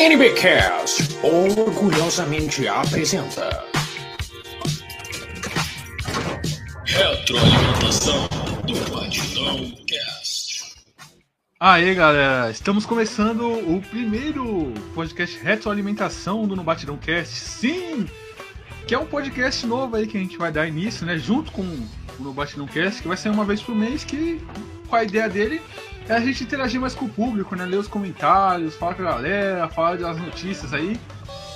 NBcast orgulhosamente apresenta Retroalimentação do Batidão Cast. Aê galera, estamos começando o primeiro podcast Retroalimentação do No Batidão Cast. Sim! Que é um podcast novo aí que a gente vai dar início, né? Junto com o No Batidão Cast, que vai ser uma vez por mês, que com a ideia dele é a gente interagir mais com o público, né? Ler os comentários, falar com a galera, falar das notícias aí.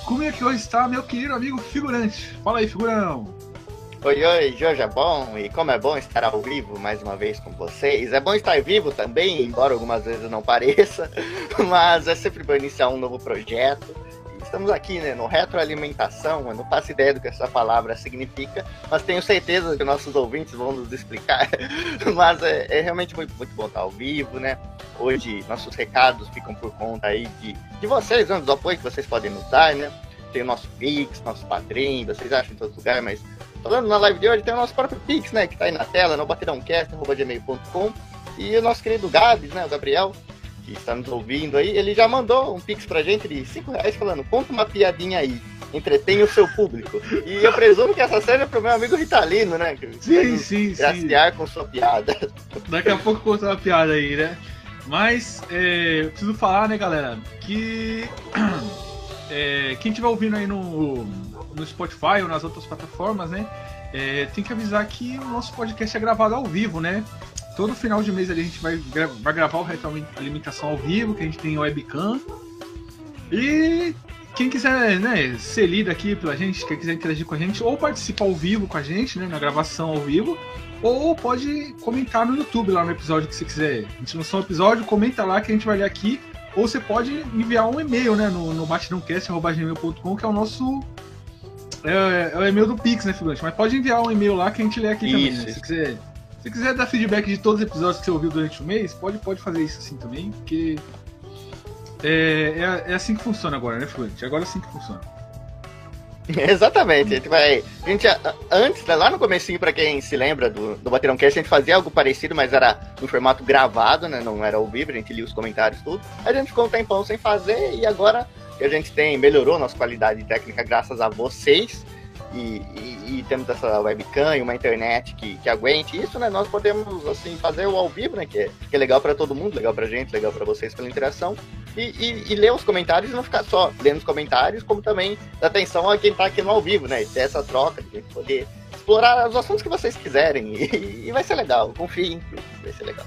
Comigo aqui hoje está meu querido amigo Figurante. Fala aí, Figurão. Oi, oi, Jorge é bom e como é bom estar ao vivo mais uma vez com vocês. É bom estar vivo também, embora algumas vezes não pareça, mas é sempre bom iniciar um novo projeto. Estamos aqui né, no retroalimentação, eu não faço ideia do que essa palavra significa, mas tenho certeza que nossos ouvintes vão nos explicar. mas é, é, realmente muito, muito bom estar ao vivo, né? Hoje nossos recados ficam por conta aí de, de vocês, né, dos apoios que vocês podem nos dar, né? Tem o nosso Pix, nosso Padrim, vocês acham em todo lugar, mas falando na live de hoje, tem o nosso próprio Pix, né? Que tá aí na tela, no batidãocast.gmail.com e o nosso querido Gabs, né? O Gabriel, que está nos ouvindo aí, ele já mandou um pix pra gente de 5 reais falando, conta uma piadinha aí, entretenha o seu público. E eu presumo que essa série é pro meu amigo Ritalino, né? Sim, sim, graciar sim. com sua piada. Daqui a pouco conta uma piada aí, né? Mas é, eu preciso falar, né, galera, que é, quem estiver ouvindo aí no, no Spotify ou nas outras plataformas, né? É, tem que avisar que o nosso podcast é gravado ao vivo, né? Todo final de mês ali a gente vai, vai gravar o Retroalimentação ao vivo, que a gente tem webcam. E quem quiser né, ser lido aqui pela gente, quem quiser interagir com a gente, ou participar ao vivo com a gente, né, na gravação ao vivo, ou pode comentar no YouTube lá no episódio que você quiser. A gente lançou um episódio, comenta lá que a gente vai ler aqui. Ou você pode enviar um e-mail né, no, no batidãocast.gmail.com, que é o nosso. É, é, o e-mail do Pix, né, figurante? Mas pode enviar um e-mail lá que a gente lê aqui Isso. também, né, se quiser se quiser dar feedback de todos os episódios que você ouviu durante o mês, pode, pode fazer isso assim também, porque é, é, é assim que funciona agora, né, Fluente? Agora é assim que funciona. Exatamente, a gente vai. A gente, antes, lá no comecinho, para quem se lembra do, do Baterão Cast, a gente fazia algo parecido, mas era no formato gravado, né? Não era ao vivo, a gente lia os comentários tudo. A gente ficou um tempão sem fazer e agora que a gente tem, melhorou nossa qualidade técnica graças a vocês e, e, e, temos essa webcam e uma internet que, que aguente isso, né? Nós podemos assim fazer o ao vivo, né? Que é, que é legal para todo mundo, legal pra gente, legal para vocês pela interação. E, e, ler os comentários e não ficar só lendo os comentários, como também dar atenção a quem tá aqui no ao vivo, né? E ter essa troca, de poder explorar os assuntos que vocês quiserem. E, e vai ser legal, confiem, vai ser legal.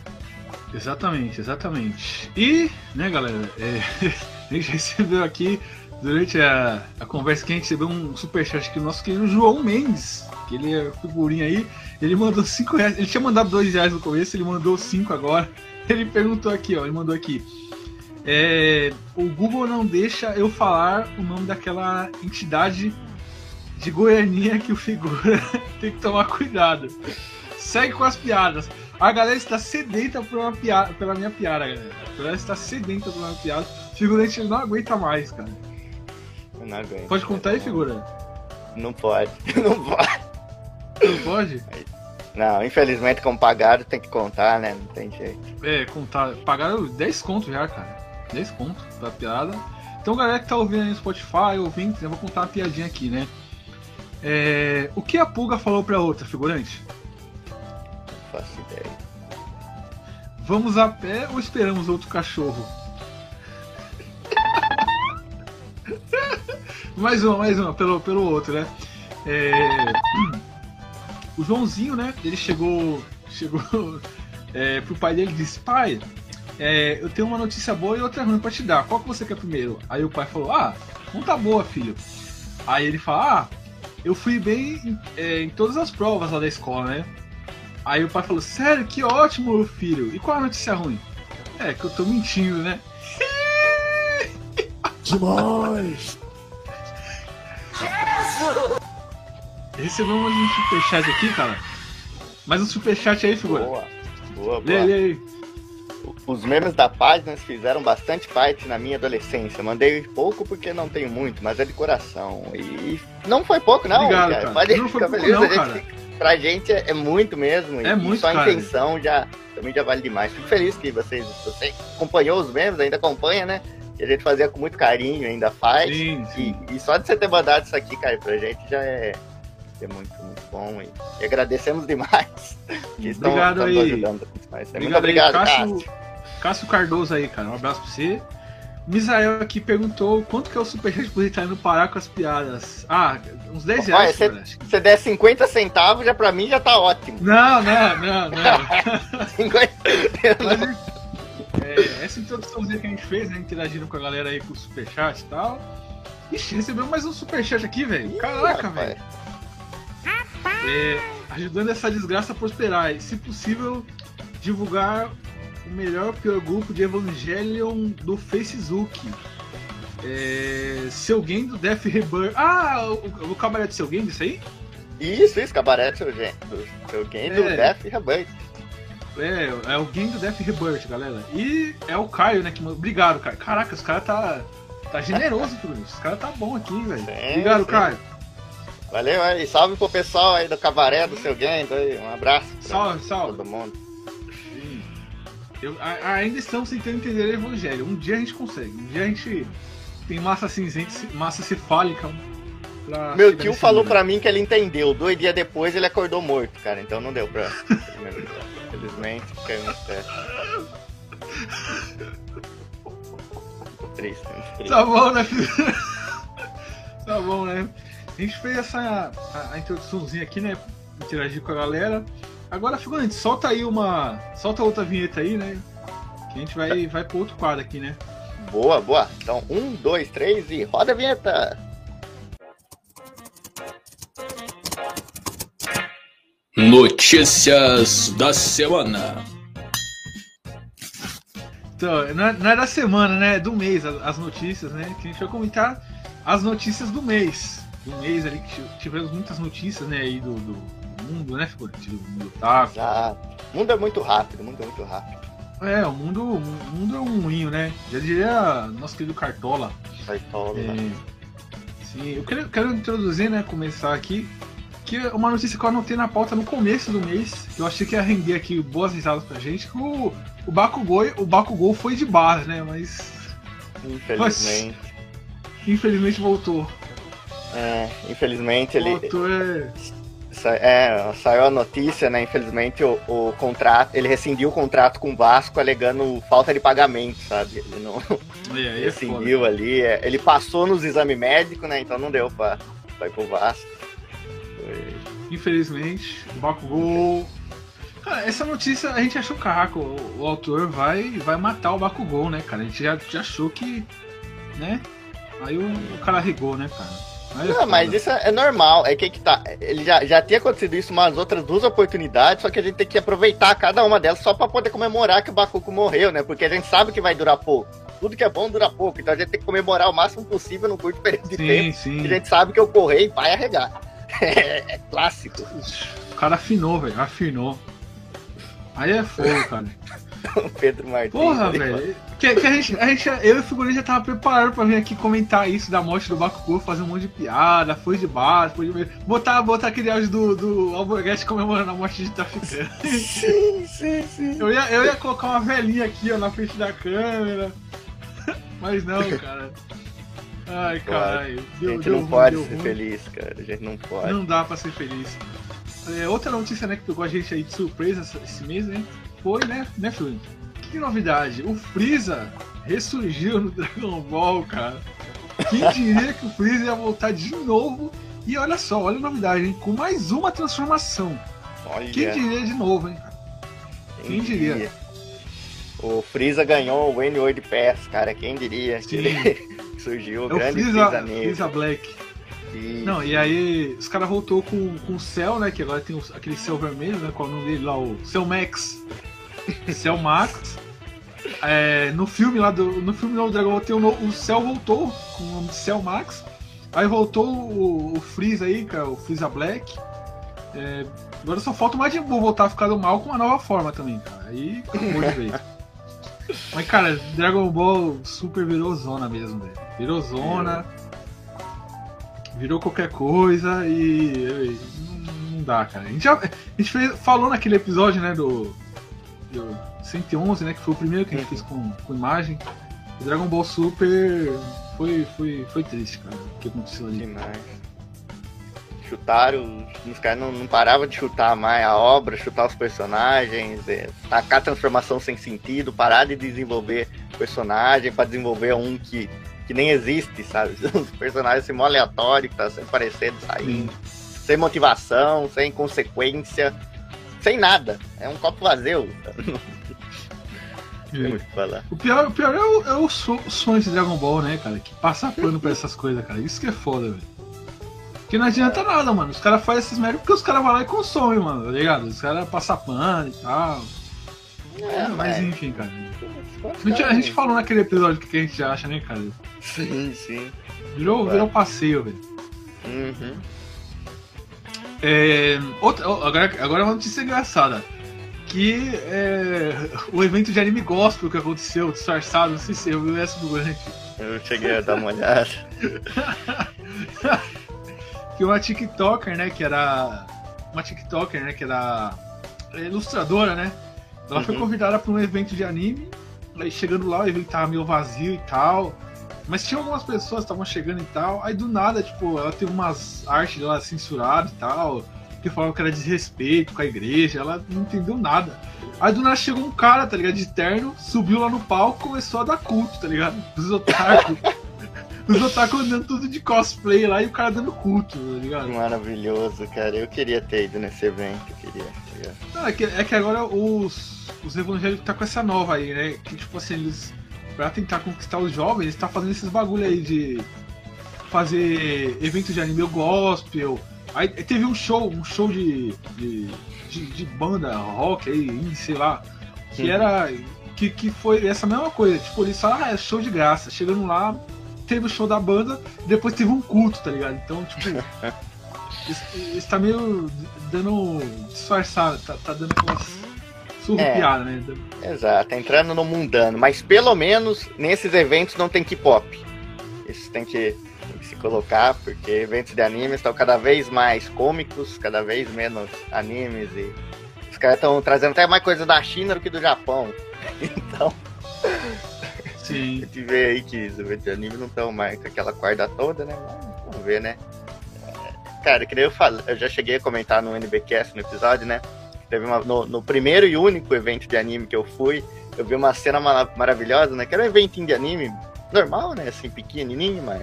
Exatamente, exatamente. E, né, galera, é, a gente recebeu aqui durante a, a conversa que a gente recebeu um superchat aqui do nosso querido João Mendes, que ele é figurinha aí, ele mandou 5 reais. Ele tinha mandado 2 reais no começo, ele mandou 5 agora. Ele perguntou aqui, ó, ele mandou aqui. É, o Google não deixa eu falar o nome daquela entidade de Goianinha que o figura tem que tomar cuidado. Segue com as piadas. A galera está sedenta por uma piada, pela minha piada, galera. A galera está sedenta por uma piada. O figurante não aguenta mais, cara. Não aguento. Pode contar aí, figura? Não pode. Não pode. Não pode? Não, infelizmente, como pagaram, tem que contar, né? Não tem jeito. É, contar. Pagaram 10 contos já, cara. 10 contos pra piada. Então, galera que tá ouvindo aí no Spotify, ouvindo, eu vou contar uma piadinha aqui, né? É... O que a pulga falou pra outra, figurante? Não faço ideia. Vamos a pé ou esperamos outro cachorro? Mais uma, mais uma, pelo, pelo outro, né? É, o Joãozinho, né? Ele chegou, chegou é, pro pai dele e disse: Pai, é, eu tenho uma notícia boa e outra ruim pra te dar. Qual que você quer primeiro? Aí o pai falou: Ah, não tá boa, filho. Aí ele fala: Ah, eu fui bem em, é, em todas as provas lá da escola, né? Aí o pai falou: Sério, que ótimo, filho. E qual a notícia ruim? É que eu tô mentindo, né? Demais! Recebemos um superchat aqui, cara. Mais um superchat aí, figura. Boa, boa, boa. Lê, lê aí. Os memes da página fizeram bastante parte na minha adolescência. Mandei pouco porque não tenho muito, mas é de coração. E não foi pouco, não. Obrigado, cara. cara. Pode não ficar feliz. Não, a gente fica, pra gente é, é, muito mesmo. É e muito, só a cara. intenção já, também já vale demais. Fico feliz que vocês, você acompanhou os memes, ainda acompanha, né? Que a gente fazia com muito carinho, ainda faz. Sim, sim. E, e só de você ter mandado isso aqui, cara, pra gente já é, é muito, muito bom. E, e agradecemos demais. Que estão, Obrigado estão aí. ajudando demais. Obrigado, muito obrigado, aí, Cássio, Cássio. Cássio Cardoso aí, cara. Um abraço pra você. Misael aqui perguntou quanto que é o superchat pro Ritalino parar com as piadas. Ah, uns 10 Olha, reais, Se você der 50 centavos, já pra mim já tá ótimo. Não, não, não, não. 50... É, essa introduçãozinha que a gente fez, né? Interagindo com a galera aí com o superchat e tal. Ixi, recebeu mais um superchat aqui, velho. Caraca, velho. É, ajudando essa desgraça a prosperar. E, se possível, divulgar o melhor pior grupo de Evangelion do Facebook. É, seu game do Death Rebirth. Ah, o, o cabaré do seu game, isso aí? Isso, isso, cabaré do seu gen- do seu game do É. Death Rebirth. É, é o game do Death Rebirth, galera. E é o Caio, né? Que. Obrigado, Caio. Caraca, os caras tá. Tá generoso tudo isso. Os caras tá bom aqui, velho. Obrigado, sim. Caio. Valeu aí, salve pro pessoal aí do cabaré do seu game. aí, Um abraço. Salve, salve. Todo mundo. Sim. Eu- a- ainda estamos tentando entender o evangelho. Um dia a gente consegue. Um dia a gente tem massa cinzenta, massa cefálica. Meu tio falou pra mim que ele entendeu. Dois dias depois ele acordou morto, cara. Então não deu pra. Infelizmente, caiu no teto. Triste, muito triste. Tá bom, né, filho? tá bom, né? A gente fez essa a, a introduçãozinha aqui, né? Interagir com a galera. Agora, figurante, solta aí uma. Solta outra vinheta aí, né? Que a gente vai, vai pro outro quadro aqui, né? Boa, boa. Então, um, dois, três e roda a vinheta. Notícias da semana. Então, não é, não é da semana, né? É do mês, as, as notícias, né? Que a gente vai comentar as notícias do mês. Do mês ali, que ti- tivemos muitas notícias, né? Aí do, do mundo, né, figurante? Do mundo tá. Exato. O mundo é muito rápido, o mundo é muito rápido. É, o mundo, o mundo é um moinho, né? Já diria nosso querido Cartola. Né? É, sim, eu quero, quero introduzir, né? Começar aqui. Que é uma notícia que eu anotei na pauta no começo do mês. Que eu achei que ia render aqui boas risadas pra gente. Que o, o Bakugou, o Bakugou foi de base, né? Mas Infelizmente. infelizmente voltou. É, infelizmente ele. Voltou é. É, saiu a notícia, né? Infelizmente o, o contrato. Ele rescindiu o contrato com o Vasco alegando falta de pagamento, sabe? Ele não É, é rescindiu ali. é, ele passou nos exames médicos, né? Então não deu pra ir pro Vasco. Foi- Infelizmente, o Bakugou. Cara, essa notícia a gente achou caraca, o, o autor vai, vai matar o Bakugou, né, cara? A gente já, já achou que. né? Aí o, o cara regou, né, cara? Aí é Não, mas isso é normal. É que, que tá. Ele já, já tinha acontecido isso umas outras duas oportunidades, só que a gente tem que aproveitar cada uma delas só pra poder comemorar que o Bakuko morreu, né? Porque a gente sabe que vai durar pouco. Tudo que é bom dura pouco. Então a gente tem que comemorar o máximo possível no curto período de tempo. Sim, sim. Que a gente sabe que o Correio vai arregar. É, clássico. O cara afinou, velho. Afinou. Aí é fogo, cara. O Pedro Martins. Porra, ali, velho. Que, que a gente, a gente, eu e o figurinha já tava preparado pra vir aqui comentar isso da morte do Bakugou, fazer um monte de piada, foi de base, foi de... Botar, botar aquele áudio do, do Alborguete comemorando a morte de traficante. Sim, sim, sim. Eu ia, eu ia colocar uma velhinha aqui, ó, na frente da câmera. Mas não, cara. Ai, caralho. A gente deu não pode ser ruim. feliz, cara. A gente não pode. Não dá pra ser feliz. É, outra notícia, né, que pegou a gente aí de surpresa esse mês, né? Foi, né, né, Fluid? Que novidade? O Freeza ressurgiu no Dragon Ball, cara. Quem diria que o Freeza ia voltar de novo? E olha só, olha a novidade, hein? Com mais uma transformação. Olha, Quem diria de novo, hein? quem diria? O Freeza ganhou o N8 Pass, cara. Quem diria que Sim. ele surgiu o É o grande Freeza, Freeza Black. Isso. Não, e aí os caras voltou com, com o Cell, né? Que agora tem os- aquele Cell vermelho, né? Qual é o nome dele lá? O Cell Max. Cell Max. É, no filme lá do. No filme lá do Dragon Ball tem o, o Cell voltou com o nome de Cell Max. Aí voltou o, o Freeza aí, cara, o Freeza Black. É, agora só falta o Majin Buu voltar a ficar do mal com uma nova forma também, cara. Aí acabou de vez. Mas, cara, Dragon Ball Super virou zona mesmo, velho. Virou zona. Virou qualquer coisa e. não, não dá, cara. A gente, já, a gente fez- falou naquele episódio, né, do, do 111, né, que foi o primeiro que a gente fez com, com imagem. Dragon Ball Super foi, foi, foi triste, cara, o que aconteceu ali. Demais. Chutaram, os caras não, não paravam de chutar mais a obra, chutar os personagens, é, tacar transformação sem sentido, parar de desenvolver personagem pra desenvolver um que, que nem existe, sabe? Os personagens assim, mó aleatório, que tá sempre aparecendo, saindo, sem motivação, sem consequência, sem nada. É um copo vazio. Não tem muito o falar. O pior, o pior é o, é o so- os fãs de Dragon Ball, né, cara? Que passa pano pra essas coisas, cara. Isso que é foda, velho. Porque não adianta nada, mano. Os caras fazem essas merdas porque os caras vão lá e consomem, mano, tá ligado? Os caras passam pano e tal. É, mas enfim, cara. A gente, a gente falou naquele episódio o que a gente acha, né, cara? Sim, sim. Virou, virou passeio, velho. Uhum. É, outra, agora, agora é uma notícia engraçada. Que é, o evento de anime gospel que aconteceu, disfarçado, não sei se eu vi essa durante. Eu cheguei a dar uma olhada. que uma TikToker, né, que era uma TikToker, né, que era ilustradora, né? Ela foi Uhum. convidada para um evento de anime. Aí chegando lá, o evento tava meio vazio e tal. Mas tinha algumas pessoas que estavam chegando e tal. Aí do nada, tipo, ela tem umas artes dela censuradas e tal. Que falavam que era desrespeito com a igreja. Ela não entendeu nada. Aí do nada chegou um cara, tá ligado? De terno, subiu lá no palco e começou a dar culto, tá ligado? Os otaku. Os otaku andando tudo de cosplay lá e o cara dando culto, tá ligado? Maravilhoso, cara. Eu queria ter ido nesse evento, eu queria. tá? Não, é, que, é que agora os, os evangélicos tá com essa nova aí, né? Que tipo assim, eles. Pra tentar conquistar os jovens, eles tá fazendo esses bagulho aí de fazer eventos de anime gospel. Aí teve um show, um show de. de, de, de banda rock aí, sei lá. Que Uhum. era. Que, que foi essa mesma coisa. Tipo, eles falaram, ah, é show de graça. Chegando lá, teve o show da banda, depois teve um culto, tá ligado? Então, tipo. Isso, tá meio dando disfarçado, tá, tá dando aquelas surrupiadas, né? Exato, entrando no mundano. Mas pelo menos nesses eventos não tem K-pop. Isso tem que, tem que se colocar, porque eventos de animes estão cada vez mais cômicos, cada vez menos animes e os caras estão trazendo até mais coisa da China do que do Japão. Então, a Sim. gente vê aí que os anime não estão mais com aquela corda toda, né? Vamos ver, né? É, Cara, que eu falei, eu já cheguei a comentar no NBcast no episódio, né? Teve uma, no, no primeiro e único evento de anime que eu fui, eu vi uma cena mara- maravilhosa, né? Que era um eventinho de anime normal, né? Assim, pequenininho, mas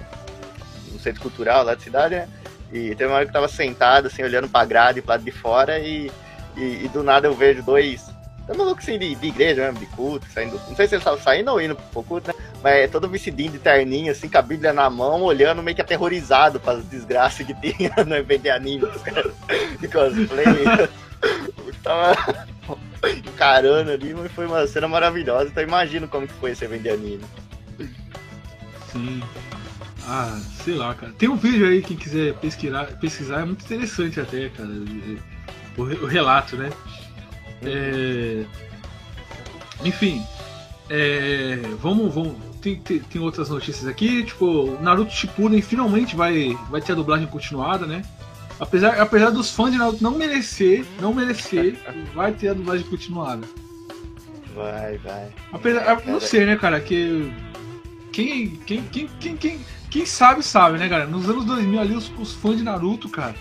no centro cultural lá da cidade, né? E teve uma hora que eu tava sentado, assim, olhando pra grade pro lado de fora e, e, e do nada eu vejo dois. Tá maluco assim de, de igreja mesmo, de culto, saindo. Não sei se eles estavam saindo ou indo pro culto, né? Mas é todo vestidinho de terninho, assim, com a Bíblia na mão, olhando meio que aterrorizado para as desgraças que tinha no evento de anime, os caras de cosplay. Tava encarando ali, mas foi uma cena maravilhosa. Então imagino como que foi esse evento de anime. Sim. Ah, sei lá, cara. Tem um vídeo aí, quem quiser pesquisar, pesquisar é muito interessante até, cara. O relato, né? É, Enfim. é, Vamos, vamos. Tem, tem, tem outras notícias aqui, tipo, Naruto Shippuden finalmente vai, vai ter a dublagem continuada, né? Apesar, apesar dos fãs de Naruto não merecer, não merecer, vai ter a dublagem continuada. Vai, vai. Apesar, É, não sei, né, cara, que quem, quem, quem, quem, quem, quem sabe, sabe, né, cara? Nos anos 2000 ali, os, os fãs de Naruto, cara,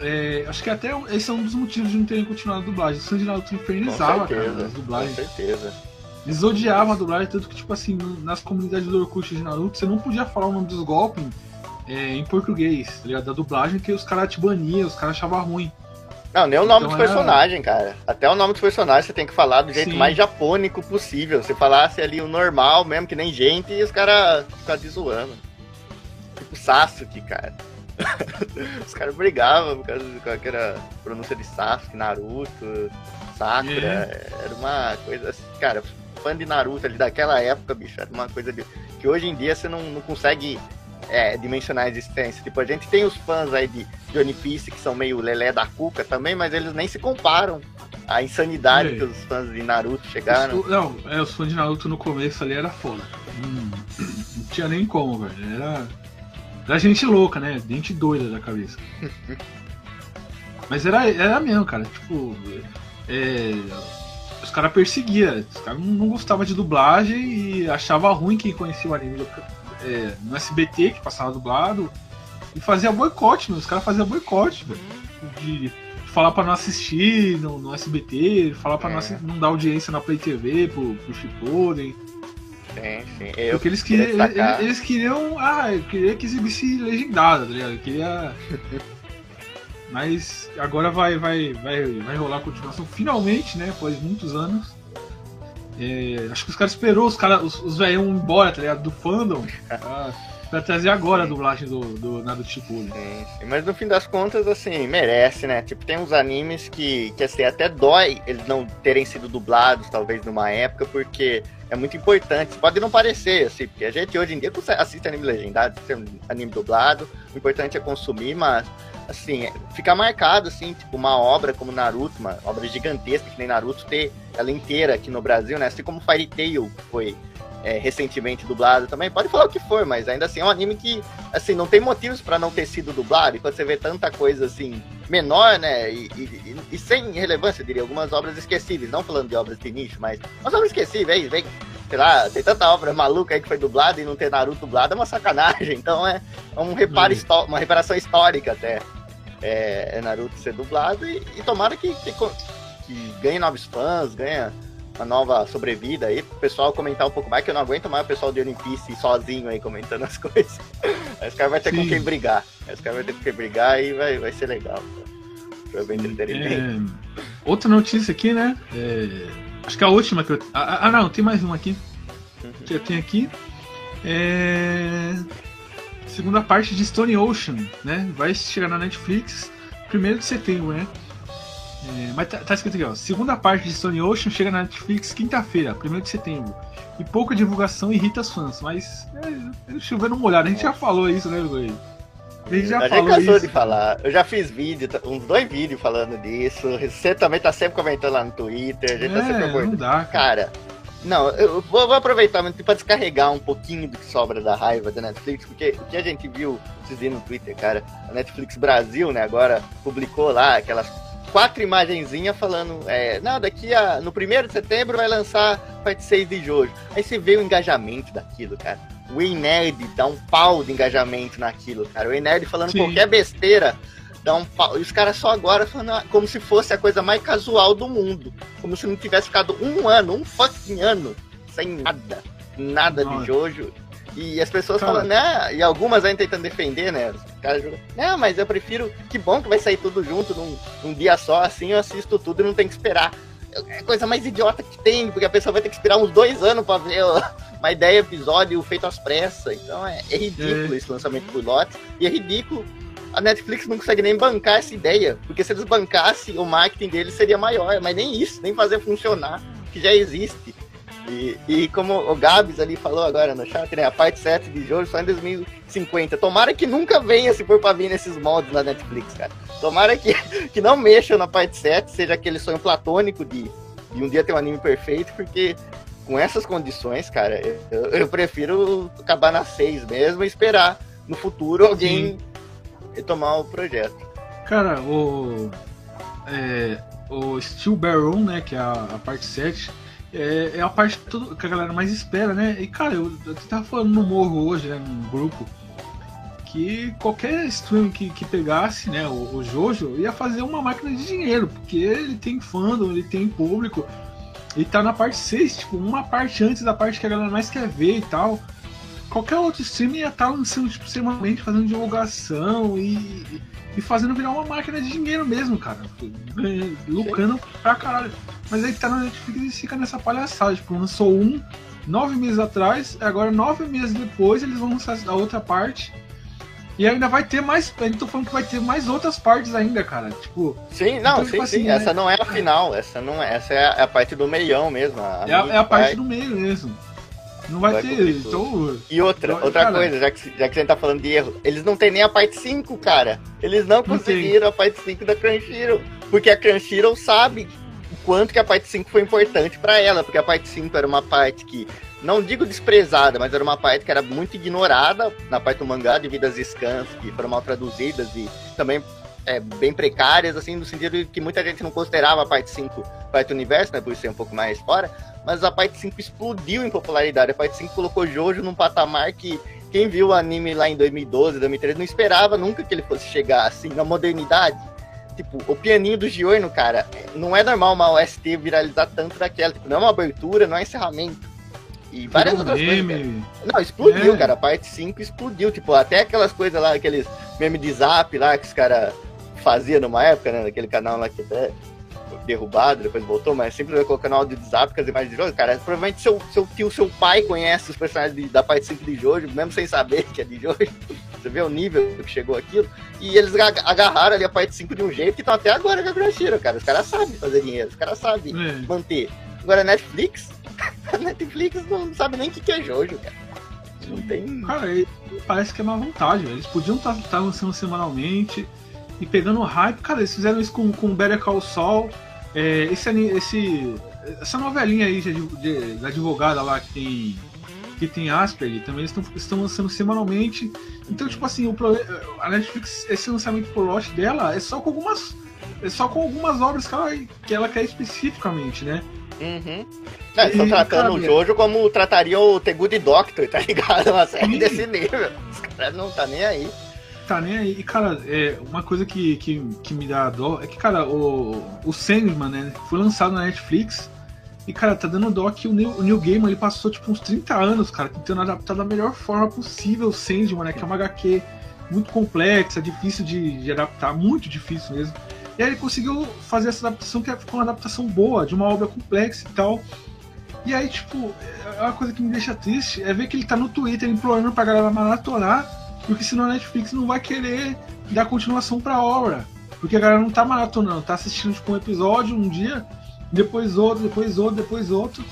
é, acho que até esse é um dos motivos de não terem continuado a dublagem. Fãs de Naruto Com infernizavam, cara, certeza. as Com dublagens. certeza. Eles odiavam a dublagem, tanto que, tipo assim, nas comunidades do Orkut de Naruto, você não podia falar o nome dos golpes é, em português, tá ligado? Da dublagem, que os caras te baniam, os caras achavam ruim. Não, nem o nome Então dos era- personagens, cara. Até o nome dos personagens você tem que falar do jeito Sim. mais japônico possível. Se falasse ali o normal mesmo, que nem gente, e os caras ficam te zoando. Tipo Sasuke, cara. os caras brigavam por causa de qual que era a pronúncia de Sasuke, Naruto, Sakura. É. Era uma coisa assim, cara, fã de Naruto ali daquela época, bicho, era uma coisa de... que hoje em dia você não, não consegue é, dimensionar a existência. Tipo, a gente tem os fãs aí de, One Piece que são meio lelé da cuca também, mas eles nem se comparam à insanidade que os fãs de Naruto chegaram. Os- não, é, os fãs de Naruto no começo ali era foda. Hum, não tinha nem como, velho. Era, era gente louca, né? Gente doida da cabeça. Mas era, era mesmo, cara. Tipo, é, os caras perseguiam. Os caras não gostavam de dublagem e achava ruim quem conhecia o anime é, no SBT, que passava dublado. E fazia boicote, meu. Os caras faziam boicote, velho. De falar pra não assistir no, no SBT, falar pra é. não, não, dar audiência na Play TV pro, pro Shippuden. Sim, sim. Eu Porque eles queriam. Eles, eles, queriam. Ah, eu queria que exibisse legendado, tá ligado? Eu queria. Mas agora vai, vai, vai, vai rolar a continuação, finalmente, né? Após muitos anos. É, acho que os caras esperou os caras, os, os velhos embora, tá ligado? Do fandom. Pra, pra trazer agora a dublagem do, do Naruto Shippuden. Sim, sim, mas no fim das contas, assim, merece, né? Tipo, tem uns animes que, que assim, até dói eles não terem sido dublados, talvez, numa época, porque é muito importante. Pode não parecer, assim, porque a gente hoje em dia assiste anime legendado, anime dublado, o importante é consumir, mas assim, ficar marcado, assim, tipo, uma obra como Naruto, uma obra gigantesca que nem Naruto, ter ela inteira aqui no Brasil, né? Assim como Fairy Tail foi é, recentemente dublado também. Pode falar o que for, mas ainda assim é um anime que, assim, não tem motivos para não ter sido dublado. E quando você vê tanta coisa, assim, menor, né? E, e, e, sem relevância, eu diria, algumas obras esquecíveis, não falando de obras de nicho, mas umas obras esquecíveis, vem, sei lá, tem tanta obra maluca aí que foi dublada e não ter Naruto dublado é uma sacanagem. Então é, é um reparo, hum. uma reparação histórica até. É, é Naruto ser dublado e, e tomara que, que, que ganhe novos fãs, ganha uma nova sobrevida aí, pro pessoal comentar um pouco mais, que eu não aguento mais o pessoal de One Piece sozinho aí comentando as coisas. Os caras vão ter Sim. com quem brigar. Os caras vão ter com quem brigar e vai, vai ser legal. Pra ver entretenimento. É... Outra notícia aqui, né? É... Acho que a última que eu. Ah, ah não, tem mais uma aqui. Uhum. Que eu tenho aqui. É... Segunda parte de Stone Ocean, né? Vai chegar na Netflix primeiro de setembro, né? É, mas tá, tá, escrito aqui, ó. Segunda parte de Stone Ocean chega na Netflix quinta-feira, 1 de setembro. E pouca divulgação irrita os fãs, mas é, chovendo uma olhada. A gente já falou isso, né, Luiz? A gente já, a falou cansou isso. de falar. Eu já fiz vídeo, uns dois vídeos falando disso. Você também tá sempre comentando lá no Twitter. A gente tá é, tá sempre. Não dá, cara. Não, eu vou, vou aproveitar para descarregar um pouquinho do que sobra da raiva da Netflix, porque o que a gente viu, viram no Twitter, cara, a Netflix Brasil, né, agora publicou lá aquelas quatro imagenzinhas falando, é, não, daqui a, no primeiro de setembro vai lançar parte 6 de Jojo. Aí você vê o engajamento daquilo, cara. O Nerd dá um pau de engajamento naquilo, cara. O Nerd falando Sim. qualquer besteira dá um pau. E os caras só agora falando ah, como se fosse a coisa mais casual do mundo. Como se não tivesse ficado um ano, um fucking ano, sem nada. Nada Nossa. de Jojo. E as pessoas Cara. falando, né? E algumas ainda tentando defender, né? Os caras jogam, não, mas eu prefiro. Que bom que vai sair tudo junto num, num dia só, assim eu assisto tudo e não tem que esperar. É a coisa mais idiota que tem, porque a pessoa vai ter que esperar uns dois anos pra ver uma ideia, episódio feito às pressas. Então é, é ridículo é. esse lançamento por lotes. E é ridículo a Netflix não consegue nem bancar essa ideia. Porque se eles bancassem, o marketing deles seria maior. Mas nem isso, nem fazer funcionar, que já existe. E, e, como o Gabs ali falou agora no chat, né? A parte 7 de Jojo só em 2050. Tomara que nunca venha se for pra vir nesses moldes na Netflix, cara. Tomara que, que não mexam na parte 7, seja aquele sonho platônico de, de um dia ter um anime perfeito, porque com essas condições, cara, eu, eu prefiro acabar na 6 mesmo e esperar no futuro alguém retomar o projeto. Cara, o. É, o Steel Barrel, né? Que é a, a parte 7 é, é a parte que, que a galera mais espera, né? E cara, eu, eu tava falando no morro hoje, né, num grupo, que qualquer stream que, que pegasse, né, o, o, Jojo, ia fazer uma máquina de dinheiro, porque ele tem fandom, ele tem público, ele tá na parte 6, tipo, uma parte antes da parte que a galera mais quer ver e tal. Qualquer outro stream ia estar tá lançando, tipo, semanalmente, fazendo divulgação e, e fazendo virar uma máquina de dinheiro mesmo, cara. Lucrando pra caralho. Mas aí tá na Netflix e fica nessa palhaçada. Tipo, lançou um nove meses atrás, agora nove meses depois eles vão lançar a outra parte. E ainda vai ter mais. Eu tô falando que vai ter mais outras partes ainda, cara. Tipo. Sim, não, então, sim, tipo assim, sim. Né? Essa não é a final. Essa não é. Essa é a, parte do meião mesmo. A é, a, é a parte do meio mesmo. Não vai, vai ter. Então... E outra, outra cara, coisa, já que, já que a gente tá falando de erro, eles não tem nem a parte 5, cara. Eles não, não conseguiram tem. a parte 5 da Crunchyroll. Porque a Crunchyroll sabe o quanto que a parte 5 foi importante para ela. Porque a parte 5 era uma parte que, não digo desprezada, mas era uma parte que era muito ignorada na parte do mangá devido às scans que foram mal traduzidas e também é, bem precárias, assim, no sentido de que muita gente não considerava a parte 5 parte do universo, né, por ser um pouco mais fora, mas a parte 5 explodiu em popularidade. A parte 5 colocou Jojo num patamar que quem viu o anime lá em 2012, 2013, não esperava nunca que ele fosse chegar assim, na modernidade. Tipo, o pianinho do Giorno, cara, não é normal uma OST viralizar tanto daquela. Tipo, não é uma abertura, não é encerramento. E várias Virou outras coisas. meme. cara. Não, explodiu, É. cara. A parte 5 explodiu. Tipo, até aquelas coisas lá, aqueles memes de zap lá que os caras faziam numa época, né? Naquele canal lá que até derrubado, depois voltou, mas sempre vai colocando áudio de zap com as imagens de Jojo, cara. Provavelmente seu, seu tio, seu pai conhece os personagens de- da parte 5 de Jojo, mesmo sem saber que é de Jojo. Você vê o nível que chegou aquilo. E eles aga- agarraram ali a parte 5 de um jeito que estão até agora com a Crunchyroll, cara. Os caras sabem fazer dinheiro, os caras sabem É. manter. Agora, Netflix, a Netflix não sabe nem o que que é Jojo, cara. Não tem. Cara, parece que é má vontade, velho. Eles podiam estar lançando semanalmente e pegando hype. Cara, eles fizeram isso com, com Better Call Saul. É, esse, esse, essa novelinha aí de, de- da advogada lá que tem, que tem Asperger, também eles estão- estão lançando semanalmente. Então, tipo assim, o a Netflix, esse lançamento pro lote dela é só com algumas. É só com algumas obras que ela, que ela quer especificamente, né? Uhum. Não, eles estão E, tratando cara, o Jojo como tratariam o The Good Doctor, tá ligado? Uma série Sim. desse nível. Os caras não tá nem aí. Tá nem aí. E, cara, é, uma coisa que, que, que me dá dó é que, cara, o, o Sandman, né, foi lançado na Netflix. E, cara, tá dando dó que o Neil, o ele passou, tipo, uns 30 anos, cara, tentando adaptar da melhor forma possível o Sandman, né, que é uma HQ muito complexa, difícil de, de adaptar, muito difícil mesmo. E aí ele conseguiu fazer essa adaptação, que ficou uma adaptação boa, de uma obra complexa e tal. E aí, tipo, é uma coisa que me deixa triste é ver que ele tá no Twitter implorando pra galera maratonar porque senão a Netflix não vai querer dar continuação pra obra. Porque a galera não tá maratonando, tá assistindo tipo, um episódio um dia, depois outro, depois outro, depois outro.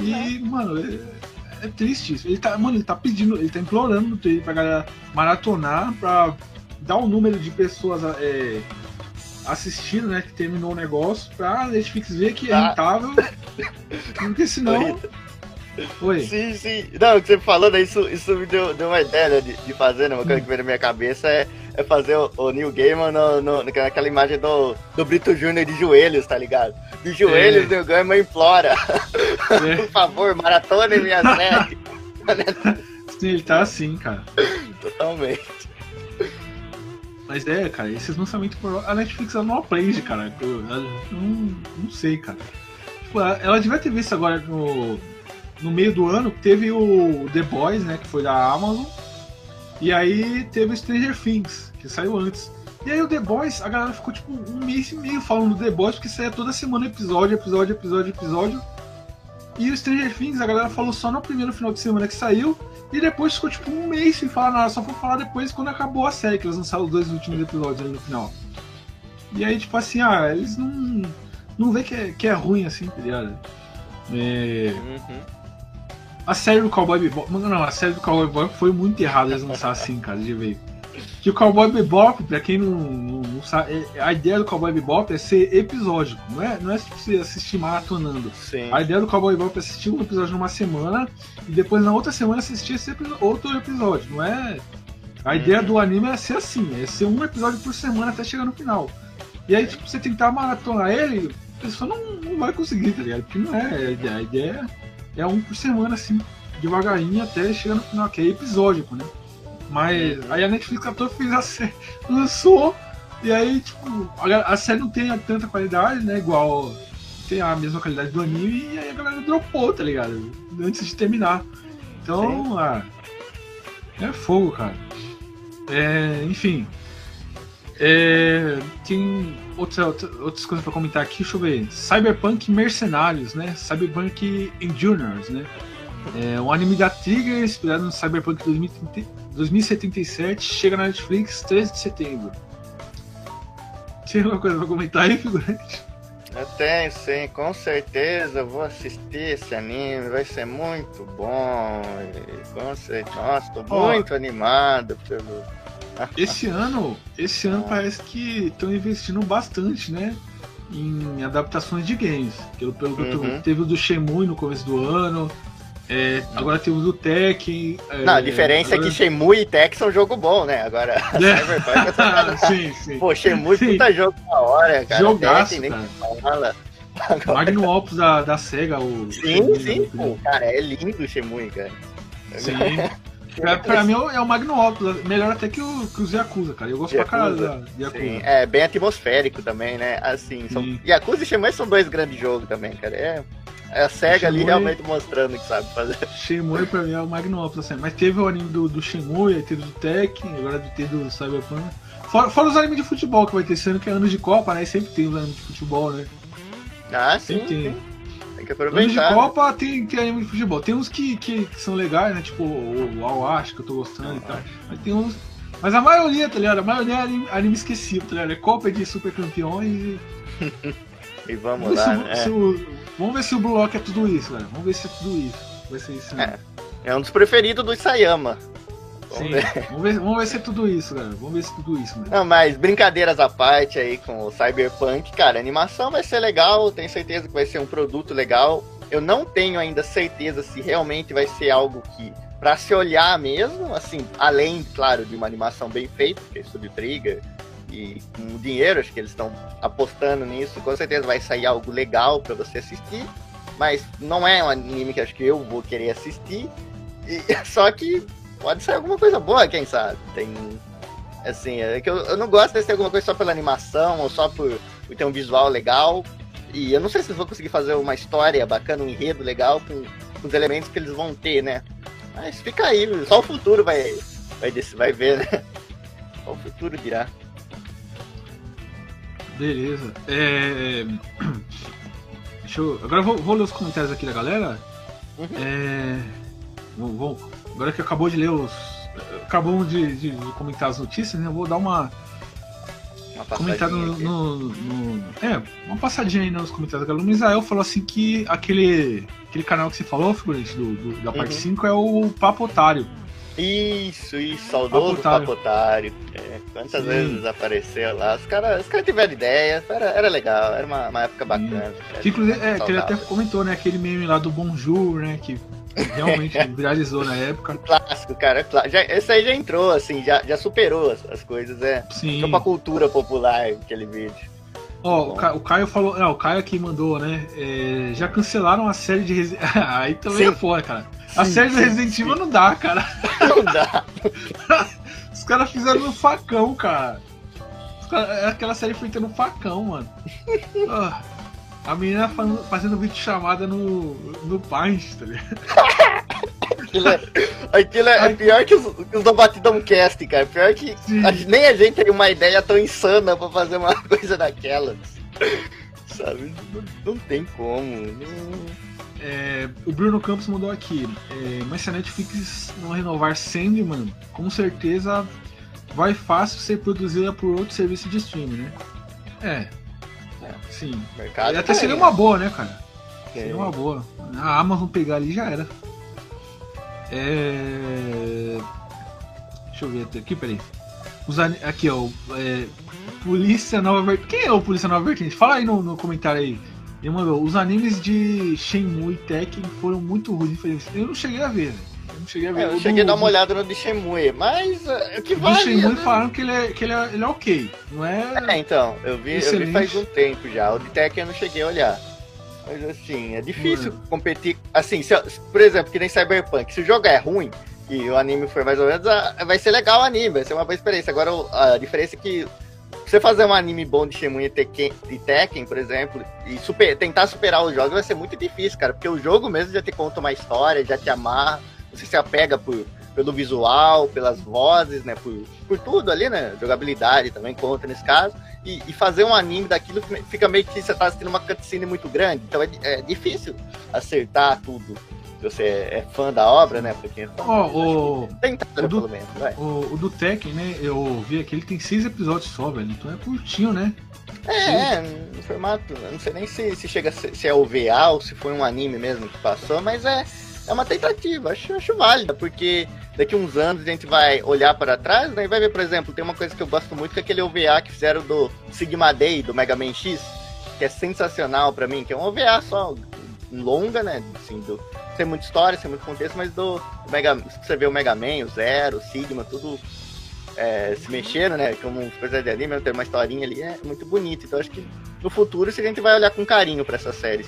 E, mano, é, é triste isso. Ele tá, mano, ele tá pedindo, ele tá implorando no Twitter pra galera maratonar, pra dar um número de pessoas é, assistindo, né, que terminou o negócio, pra Netflix ver que é Tá. rentável. Porque senão. Oi. Sim, sim. Não, o que você falou, né, isso, isso me deu, deu uma ideia né, de, de fazer, né? Uma coisa que veio na minha cabeça é, é fazer o, o Neil Gaiman no, no, naquela imagem do, do Brito Júnior de joelhos, tá ligado? De joelhos, É. Neil Gaiman implora. É, Por favor, maratona minha série. sim, ele tá assim, cara. Totalmente. Mas é, cara, esses lançamentos por a Netflix ela não aprende, cara. Eu, eu não, não sei, cara. Tipo, ela, ela devia ter visto agora no, no meio do ano, teve o The Boys, né, que foi da Amazon. E aí teve o Stranger Things, que saiu antes. E aí o The Boys, a galera ficou tipo um mês e meio falando do The Boys, porque saía toda semana episódio, episódio, episódio, episódio. E o Stranger Things, a galera falou só no primeiro final de semana que saiu. E depois ficou tipo um mês sem falar nada, só foi falar depois quando acabou a série, que eles lançaram os dois últimos episódios ali no final. E aí, tipo assim, ah, eles não. Não vê que é, que é ruim assim, tá ligado? É, Uhum. A série do Cowboy Bebop. Não, não, a série do Cowboy Bebop foi muito errado eles lançar assim, cara, de ver. Que o Cowboy Bebop, pra quem não, não, não sabe, é- a ideia do Cowboy Bebop é ser episódico, não é, não é você assistir maratonando. Sim. A ideia do Cowboy Bebop é assistir um episódio numa semana e depois na outra semana assistir esse outro episódio, não é? A ideia do anime é ser assim, é ser um episódio por semana até chegar no final. E aí, tipo, você tentar maratonar ele, a pessoa não, não vai conseguir, tá ligado? Porque não é. A ideia, a ideia é um por semana, assim, devagarinho até chegar no final, que é episódico, né? Mas aí a Netflix ator fez a série, lançou, e aí, tipo, a, série não tem tanta qualidade, né? Igual tem a mesma qualidade do anime, e aí a galera dropou, tá ligado? Antes de terminar. Então, ah, é fogo, cara. É, enfim. É, tem outra, outra- outras coisas pra comentar aqui, deixa eu ver. Cyberpunk Mercenários, né? Cyberpunk Endurers, né? É um anime da Trigger inspirado no Cyberpunk 2030 2077, chega na Netflix 13 de setembro. Tem alguma coisa pra comentar aí, figurante? Eu tenho sim, com certeza eu vou assistir esse anime, vai ser muito bom. Com certeza, nossa, tô muito animado pelo. Esse ano, esse ano parece que estão investindo bastante, né? Em adaptações de games. Pelo, pelo Uhum. Teve o do Shenmue no começo do ano. É, agora temos o Tekken. Não, a diferença agora... é que Shenmue e Tekken são jogo bom, né? Agora, Cyberpunk é sim, sim. Pô, Shenmue sim. puta jogo da hora, cara. Jogaço, Tekken, cara. Fala. Agora... Magnum Opus da, da SEGA. O sim, sim, pô, cara, é lindo o Shenmue, cara. Sim. Pra, pra mim é o Magnum Opus, melhor até que, o, que os Yakuza, cara. Eu gosto Yakuza, pra caralho da Yakuza. Sim, é bem atmosférico também, né? Assim, são... Yakuza e Shenmue são dois grandes jogos também, cara. É, é a SEGA ali realmente mostrando que sabe fazer. Shenmue pra mim é o Magnum Opus, assim. Mas teve o anime do, do Shenmue, aí teve do Tekken, agora teve do Cyberpunk. Fora, fora os animes de futebol que vai ter sendo que é anos de Copa, né? Sempre tem os animes de futebol, né? Ah, sim. Sempre tem. sim. Tem que aproveitar. De né? Copa tem, tem anime de futebol. Tem uns que, que, que são legais, né? Tipo o Awash, que eu tô gostando e tal. Mas tem uns. Mas a maioria, tá ligado? A maioria é anime, anime esquecido, tá ligado? É Copa de Super Campeões e. e vamos, vamos lá. Se, né? se o, vamos ver se o Blue Lock é tudo isso, galera. Vamos ver se é tudo isso. Vai ser isso É, é um dos preferidos do Isayama. Vamos Sim, ver. Vamos, ver, vamos ver se é tudo isso, galera. Vamos ver se é tudo isso, mano. Não, mas brincadeiras à parte aí com o Cyberpunk, cara, a animação vai ser legal, tenho certeza que vai ser um produto legal. Eu não tenho ainda certeza se realmente vai ser algo que para se olhar mesmo, assim, além, claro, de uma animação bem feita, que é Studio Trigger, e com dinheiro, acho que eles estão apostando nisso, com certeza vai sair algo legal para você assistir, mas não é um anime que acho que eu vou querer assistir, e, só que pode sair alguma coisa boa, quem sabe. Tem. Assim, é que eu, eu não gosto de ser alguma coisa só pela animação ou só por, por ter um visual legal. E eu não sei se eles vão conseguir fazer uma história bacana, um enredo legal com, com os elementos que eles vão ter, né? Mas fica aí, só o futuro vai, vai, vai ver, né? Só o futuro dirá. Beleza. É... Deixa eu... Agora eu vou, vou ler os comentários aqui da galera. Uhum. É... Vou, agora que acabou de ler os. Acabamos de, de, de comentar as notícias, né? Eu vou dar uma. Uma comentar no, no, no, É, uma passadinha aí nos comentários da galera. O Misael falou assim que aquele, aquele canal que você falou, figurante, do, do da parte uhum. 5, é o Papo Otário. Isso, isso, saudoso Papotário. Papotário. É, quantas Sim. vezes apareceu lá? Os caras os cara tiveram ideia, era, era legal, era uma, uma época bacana. Que, inclusive, é, que ele até comentou, né? Aquele meme lá do Bonjour, né? Que realmente viralizou na época. Clássico, cara. Já, esse aí já entrou, assim, já, já superou as, as coisas, é. Sim. Foi pra cultura popular aquele vídeo. Ó, oh, o Caio falou. Não, o Caio aqui mandou, né? É, já cancelaram a série de Resident Aí também Sim. é foda, cara. A sim, série do Resident Evil não dá, cara. Não dá. Os caras fizeram no facão, cara. Cara, é aquela série feita no facão, mano. Ah, a menina fazendo vídeo chamada no, no Paint, tá ligado? Aquilo é, aquilo é, é pior que os, que os do Batidão Cast, cara. Pior que a, nem a gente tem uma ideia tão insana pra fazer uma coisa daquelas. Sabe? Não, não tem como. Não... É, o Bruno Campos mandou aqui. É, mas se a Netflix não renovar Sandman, com certeza vai fácil ser produzida por outro serviço de streaming, né? É. é sim. Mercado até seria uma boa, né, cara? Seria uma boa. A Amazon pegar ali já era. É... Deixa eu ver aqui, peraí. Os Aqui, ó. É... Polícia Nova Vertente. Quem é o Polícia Nova Vertente? Fala aí no, no comentário aí. E, mano, os animes de Shenmue e Tekken foram muito ruins. Eu não cheguei a ver, Eu não cheguei a ver. É, eu cheguei a dar uma olhada no de Shenmue, mas uh, que vale. O Shenmue né? falaram que ele é, que ele é, ele é ok, não é? É, então, eu vi, eu vi faz um tempo já. O de Tekken eu não cheguei a olhar. Mas assim, é difícil mano. competir. Assim, se, por exemplo, que nem Cyberpunk, se o jogo é ruim e o anime for mais ou menos, ah, vai ser legal o anime, vai ser uma boa experiência. Agora a diferença é que você fazer um anime bom de e Tekken, e Tekken por exemplo, e super, tentar superar os jogos vai ser muito difícil, cara, porque o jogo mesmo já te conta uma história, já te amarra, você se apega por, pelo visual, pelas vozes, né, por, por tudo ali, né, jogabilidade também conta nesse caso, e, e fazer um anime daquilo fica meio que você tá assistindo uma cutscene muito grande, então é, é difícil acertar tudo você é fã da obra, né? Porque é oh, o... Tenta, o do, pelo menos, vai. O, o do Tekken, né? Eu vi aqui, ele tem seis episódios só, velho. Então é curtinho, né? É, é, no formato. Não sei nem se, se chega se é OVA ou se foi um anime mesmo que passou, mas é, é uma tentativa, acho, acho válida, porque daqui uns anos a gente vai olhar para trás né, e vai ver, por exemplo, tem uma coisa que eu gosto muito que é aquele OVA que fizeram do Sigma Day, do Mega Man X, que é sensacional para mim, que é um OVA só, longa, né? Assim, do, sem muita história, sem muito contexto, mas do, Mega, você vê o Mega Man, o Zero, o Sigma, tudo é, se mexendo, né? Como coisa de anime, ter uma historinha ali, é muito bonito. Então acho que no futuro a gente vai olhar com carinho para essa série.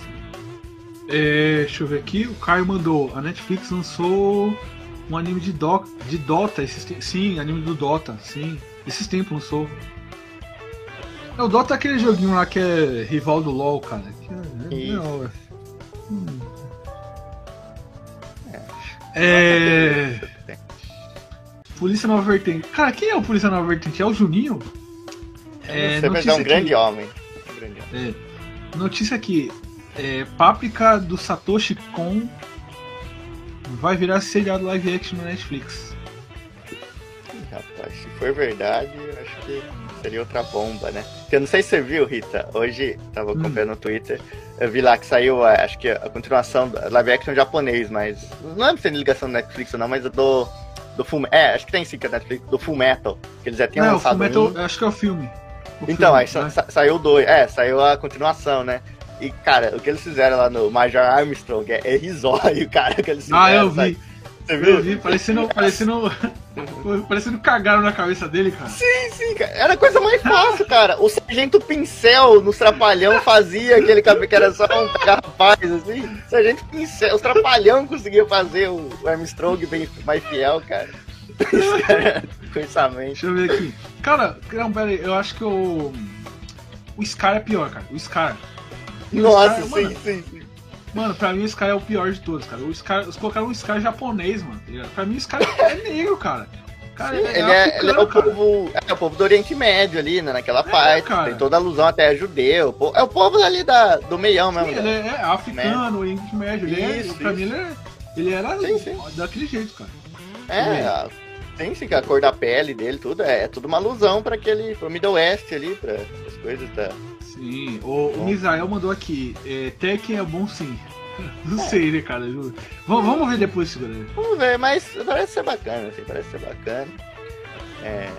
É, deixa eu ver aqui, o Caio mandou. A Netflix lançou um anime de, do, de Dota. Esses, sim, anime do Dota, sim. Esses tempos lançou. É, o Dota é aquele joguinho lá que é rival do LoL, cara. Que é, é, hum. é... Polícia Nova Vertente. Cara, quem é o Polícia Nova Vertente? É o Juninho? É, Você é um grande homem. Um grande homem. É, notícia aqui. É, Páprica do Satoshi Kon vai virar seriado live action na Netflix. Rapaz, se for verdade, acho que seria outra bomba, né? Porque eu não sei se você viu, Rita, hoje, tava hum. no Twitter, eu vi lá que saiu, acho que a continuação da live action japonês, mas não é se tem ligação da Netflix ou não, mas do, do Full É, acho que tem sim que é Netflix, do Full Metal, que eles já tinham não, lançado. Full Metal, um... acho que é o filme. O então, filme, aí né? sa saiu dois, é, saiu a continuação, né? E, cara, o que eles fizeram lá no Major Armstrong é, é risório, cara, que eles fizeram. Ah, eu vi. Você viu? Eu vi, parecendo, parecendo, parecendo cagaram na cabeça dele, cara. Sim, sim, cara. Era a coisa mais fácil, cara. O Sargento Pincel nos Trapalhão fazia aquele cabelo que era só um rapaz, assim. O Sargento Pincel, os Trapalhão conseguiam fazer o Armstrong bem mais fiel, cara. Pensamento. Deixa eu ver aqui. Cara, não, pera aí, eu acho que o. O Scar é pior, cara. O Scar. Nossa, sim, mano, sim, sim. Mano, pra mim o Sky é o pior de todos, cara. O Sky, eles colocaram um Sky japonês, mano. Tá pra mim o Sky é negro, cara. Cara, Sim, ele, é, é, ele é o povo, é o povo do Oriente Médio ali, né, naquela é, parte. Cara. Tem toda a alusão até a judeu. É o povo ali da, do meião mesmo. Sim, ele é, é africano, Oriente Médio. Ele é, isso, pra mim ele, é, ele era sim, sim. daquele jeito, cara. É, tem sim, a cor da pele dele, tudo. É, é tudo uma alusão para aquele. pro Middle West ali, pra as coisas da. Sim, o, o Misael mandou aqui. É, Tekken é bom sim. Não é. sei, né, cara? Vamos, vamos ver depois, galera. Vamos ver, mas parece ser bacana, assim, parece ser bacana. É.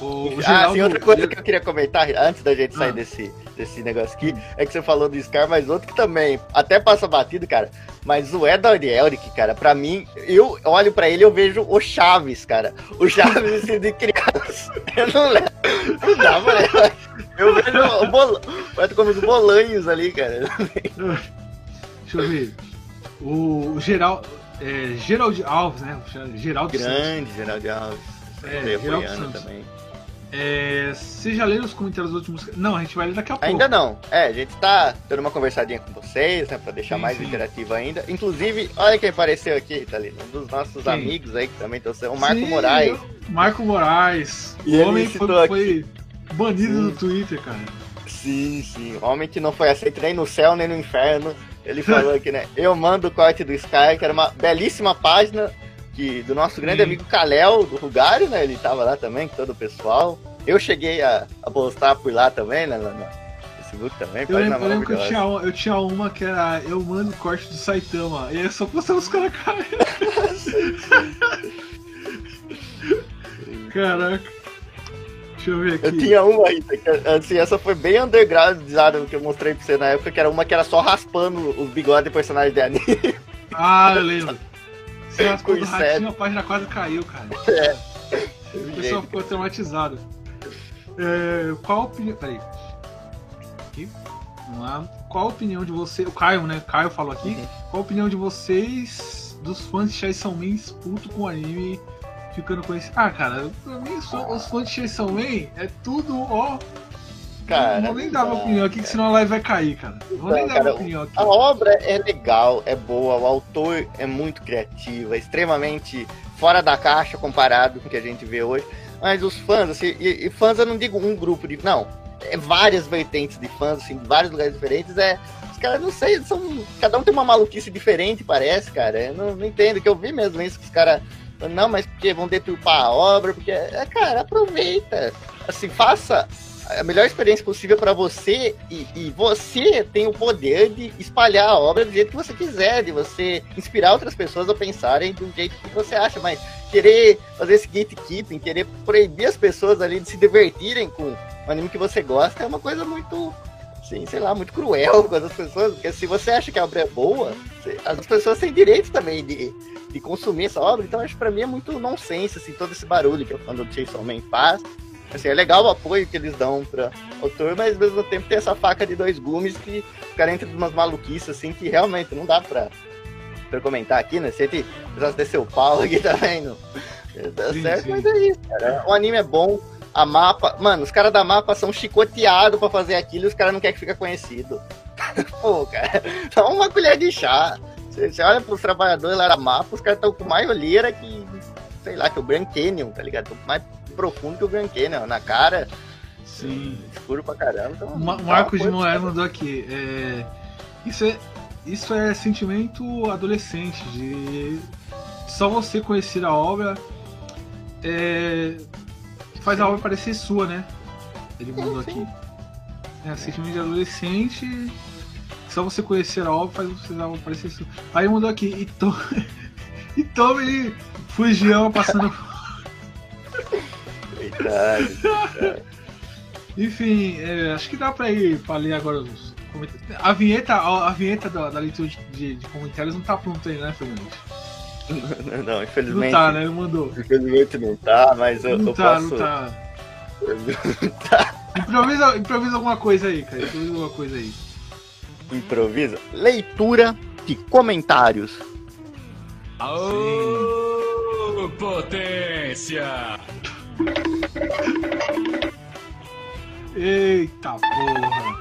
O, o ah, sim, outra coisa que eu queria comentar antes da gente sair ah. desse, desse negócio aqui é que você falou do Scar, mas outro que também até passa batido, cara. Mas o Edward Elric, cara, pra mim, eu olho pra ele e eu vejo o Chaves, cara. O Chaves de criança. Eu não lembro. Não dá, mano. Eu vejo o bolão. como os bolanhos ali, cara. Deixa eu ver. O, o Geral, é, Geraldo Alves, né? Geraldo Grande Santos. Geraldo Alves. É, Geraldo Santos. também. É, você já leu os comentários dos últimos. Não, a gente vai ler daqui a pouco. Ainda não. É, a gente tá dando uma conversadinha com vocês, né? Pra deixar sim, mais sim. interativo ainda. Inclusive, olha quem apareceu aqui, tá ali. Um dos nossos sim. amigos aí que também estão o Marco Moraes. Marco Moraes. E o homem foi, foi, banido do Twitter, cara. Sim, sim. Homem que não foi aceito nem no céu nem no inferno. Ele falou aqui, né? Eu mando o corte do Sky, que era uma belíssima página que, do nosso grande amigo Kalel, do Rugário, né? Ele tava lá também, com todo o pessoal. Eu cheguei a, a postar por lá também, né? No, Facebook também. Eu lembro, eu lembro que eu tinha, uma, eu tinha uma que era Eu mando corte do Saitama. E eu só postava os caras. Caraca. Deixa eu ver aqui. Eu tinha uma aí, assim, essa foi bem underground que eu mostrei pra você na época, que era uma que era só raspando os bigodes de personagens de anime. Ah, eu lembro. Do ratinho, a página quase caiu, cara. É. O pessoal ficou traumatizado. É, qual a opinião. Peraí. Aqui. Vamos lá. Qual a opinião de você. O Caio, né? Caio falou aqui. Uhum. Qual a opinião de vocês dos fãs de Chainsaw Man puto com o anime ficando com esse. Ah, cara, pra mim os fãs de Chainsaw Man é tudo, ó. Cara, não vou nem dar uma opinião aqui, que senão a live vai cair, cara. Vou nem dar cara, opinião aqui. A obra é legal, é boa, o autor é muito criativo, é extremamente fora da caixa comparado com o que a gente vê hoje. Mas os fãs, assim, e, e fãs eu não digo um grupo de. Não, é várias vertentes de fãs, assim, de vários lugares diferentes. É, os caras, não sei, são. Cada um tem uma maluquice diferente, parece, cara. Eu não, não entendo, que eu vi mesmo isso, que os caras não, mas porque vão deturpar a obra, porque, é, cara, aproveita. Assim, faça a melhor experiência possível para você e, e, você tem o poder de espalhar a obra do jeito que você quiser, de você inspirar outras pessoas a pensarem do jeito que você acha, mas querer fazer esse gatekeeping, querer proibir as pessoas ali de se divertirem com o anime que você gosta é uma coisa muito assim, sei lá, muito cruel com as pessoas, porque se você acha que a obra é boa, as pessoas têm direito também de, de consumir essa obra, então acho que pra mim é muito nonsense, assim, todo esse barulho que o fã do faz. Assim, é legal o apoio que eles dão pra autor, mas ao mesmo tempo tem essa faca de dois gumes que o cara entra umas maluquices, assim, que realmente não dá pra, pra comentar aqui, né? Se ele precisasse descer o pau aqui também, não dá sim, certo, sim. mas é isso, cara. O anime é bom, a mapa. Mano, os caras da mapa são chicoteados pra fazer aquilo e os caras não querem que fique conhecido. Pô, cara, só uma colher de chá. Você, você olha pros trabalhadores lá da mapa, os caras estão com mais olheira que, sei lá, que o Grand Canyon, tá ligado? mais profundo que o Grand Canyon, na cara. Sim. Escuro pra caramba. Então, Ma Marcos de Moraes mandou aqui. É... Isso, é... Isso é sentimento adolescente, de só você conhecer a obra é... faz a obra parecer sua, né? Ele mandou aqui. É sentimento de adolescente. Só você conhecer a obra faz você a obra parecer sua. Aí mandou aqui, e, to... e tome ele fugião passando Verdade. Enfim, é, acho que dá pra ir pra ler agora os comentários. A vinheta, a, a vinheta da, da leitura de, de, comentários não tá pronta aí, né, Fernandes? Não, infelizmente. Não tá, né? Ele mandou. Infelizmente não tá, mas eu, não eu tá, posso. Não tá. tá. Improvisa, improvisa alguma coisa aí, cara. Improvisa alguma coisa aí. Improvisa. Leitura de comentários. Aô, potência! Eita porra!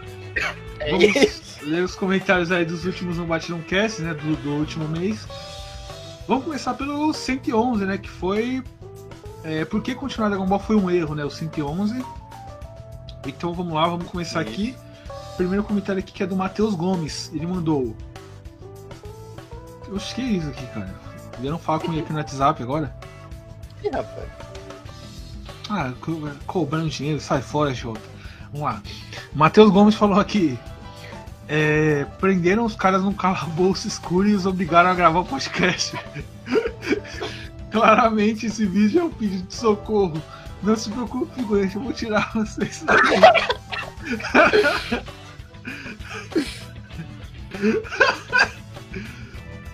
É Vamos ler os comentários aí dos últimos No Bate Cast, né? Do, do, último mês. Vamos começar pelo 111, né? Que foi. É, por que continuar Dragon Ball foi um erro, né? O 111. Então vamos lá, vamos começar aqui. Primeiro comentário aqui que é do Matheus Gomes. Ele mandou. Oxe, que é isso aqui, cara? Vieram falar comigo aqui no WhatsApp agora? Ih, rapaz. Ah, cobrando dinheiro, sai fora, Jota. Vamos lá. Matheus Gomes falou aqui. É, prenderam os caras num calabouço escuro e os obrigaram a gravar o podcast. Claramente esse vídeo é um pedido de socorro. Não se preocupe, figurante, eu vou tirar vocês daqui.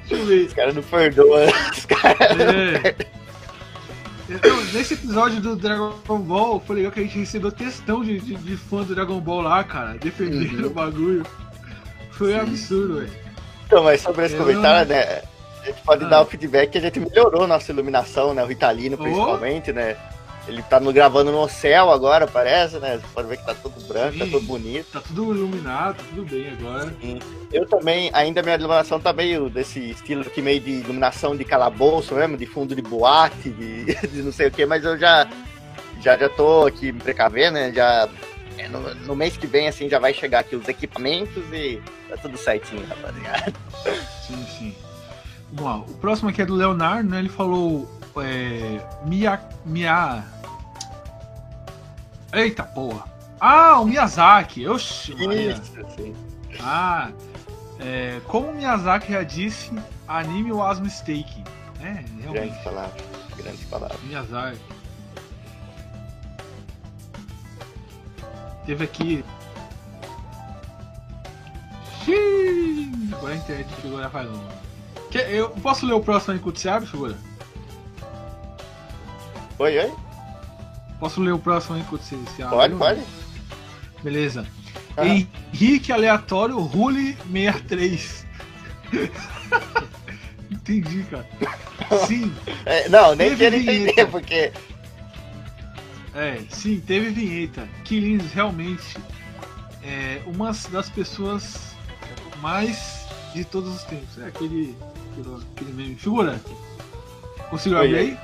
Deixa eu ver. Os caras não perdoam. Os caras. É. Então, nesse episódio do Dragon Ball, foi legal que a gente recebeu textão de, de, de fã do Dragon Ball lá, cara, defendendo uhum. o bagulho. Foi Sim. absurdo, velho. Então, mas sobre esse Eu comentário, não... né? A gente pode ah. dar o feedback que a gente melhorou nossa iluminação, né? O Ritalino, principalmente, oh. né? Ele tá no, gravando no céu agora, parece, né? Você pode ver que tá tudo branco, Sim, tá tudo bonito. Tá tudo iluminado, tá tudo bem agora. Sim. Eu também, ainda minha iluminação tá meio desse estilo aqui, meio de iluminação de calabouço mesmo, de fundo de boate, de, de não sei o que, mas eu já, já, já tô aqui me precavendo, né? Já, é, no, no, mês que vem, assim, já vai chegar aqui os equipamentos e tá tudo certinho, rapaziada. Sim, sim. Vamos lá, o próximo aqui é do Leonardo, né? Ele falou é, Mia, Mia. Eita porra! Ah, o Miyazaki! Oxi, sim. Ah, é, como o Miyazaki já disse, anime was mistake. É, realmente. Grandes palavras. Grandes palavras. Miyazaki. Teve aqui. Xiii, agora a internet figura faz um. Eu posso ler o próximo aí que você abre, figura? Oi, oi? Posso ler o próximo aí enquanto você abre? Pode, pode. Beleza. Ah. Henrique Aleatório Rule 63. Entendi, cara. Sim. É, não, nem quero entender, porque. É, sim, teve vinheta. Killings realmente é uma das pessoas mais de todos os tempos. É aquele. Aquele meme. Figura. Conseguiu abrir aí?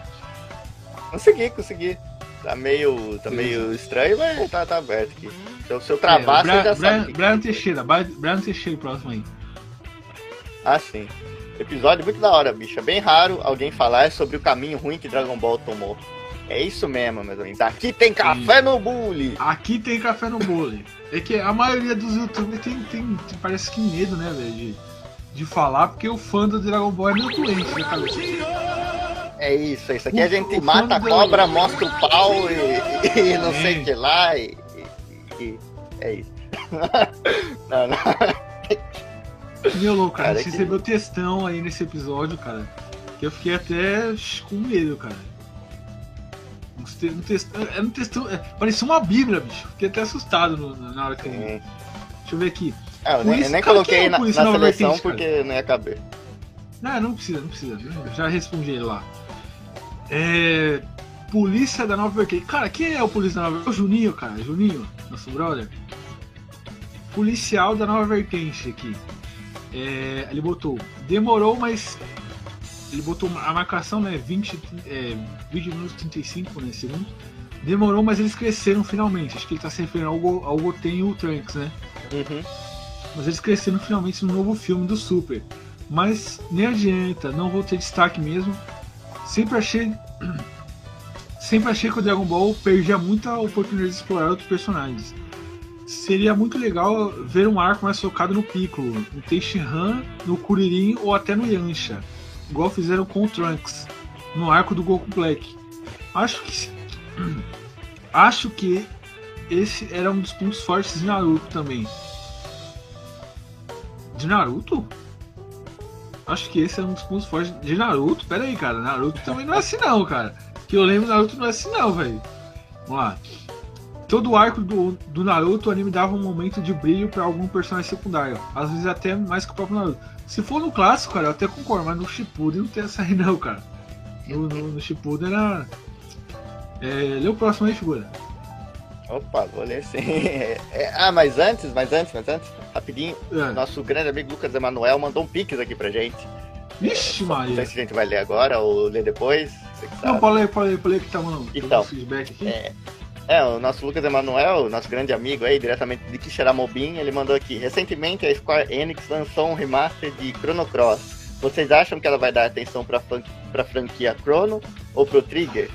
Consegui, consegui. Tá meio, tá meio estranho, mas tá, tá aberto aqui. Eu, se eu travar, é, você já Brian, sabe. Brian Teixeira, Brian Teixeira próximo aí. Ah, sim. Episódio muito da hora, bicho. É bem raro alguém falar sobre o caminho ruim que Dragon Ball tomou. É isso mesmo, meus amigos. Aqui tem café sim. no bully. Aqui tem café no bully. É que a maioria dos youtubers tem, tem, tem parece que medo, né, velho, de, de falar, porque o fã do Dragon Ball é meio doente, né, cara? É isso, isso aqui a gente mata a cobra, mostra o pau e, e não sei o que lá e, e, e, é isso. não, não. Meu louco, cara, Cara, você que- recebeu textão aí nesse episódio, cara. Que eu fiquei até com medo, cara. Um te- um textão, era um textão. é, parecia uma bíblia, bicho. Fiquei até assustado no- na hora que eu. Sim. Deixa eu ver aqui. Ah, eu nem, eu nem cara, coloquei é o na, na seleção Vertente, cara? porque não ia caber. Ah, não precisa, não precisa. Já respondi ele lá. É. Polícia da Nova Vertente. Cara, quem é o polícia da Nova Vertente? O Juninho, cara. Juninho, nosso brother. Policial da Nova Vertente aqui. É, ele botou. Demorou, mas. Ele botou a marcação, né? 20, é, 20 minutos e 35, né? Segundo. Demorou, mas eles cresceram finalmente. Acho que ele tá se referindo ao, Go- ao Goten e o Trunks, né? Uhum. Mas eles cresceram finalmente no novo filme do Super. Mas nem adianta, não vou ter destaque mesmo. Sempre achei. Sempre achei que o Dragon Ball perdia muita oportunidade de explorar outros personagens. Seria muito legal ver um arco mais focado no Piccolo, no Tenshinhan, no Kuririn ou até no Yancha, igual fizeram com o Trunks, no arco do Goku Black. Acho que acho que esse era um dos pontos fortes de Naruto também. De Naruto? Acho que esse é um dos pontos fortes de Naruto. Pera aí, cara. Naruto também não é assim não, cara. Que eu lembro, Naruto não é assim não, velho. Vamos lá. Todo o arco do, do Naruto, o anime dava um momento de brilho pra algum personagem secundário. Às vezes até mais que o próprio Naruto. Se for no clássico, cara, eu até concordo, mas no Shippuden não tem essa aí não, cara. No, no, no Shippuden era... É, lê o próximo aí, figura. Opa, vou ler sim. É, ah, mas antes, mas antes, mas antes, rapidinho, É. nosso grande amigo Lucas Emanuel mandou um pix aqui pra gente. Vixe, Não sei Maria. se a gente vai ler agora ou ler depois. Não, pode ler, pode ler, pode ler que tá, mano. Então, feedback aqui. É, é, o nosso Lucas Emanuel, nosso grande amigo aí, diretamente de Quixeramobim, ele mandou aqui. Recentemente a Square Enix lançou um remaster de Chrono Cross. Vocês acham que ela vai dar atenção pra, fran- pra franquia Chrono ou pro Trigger?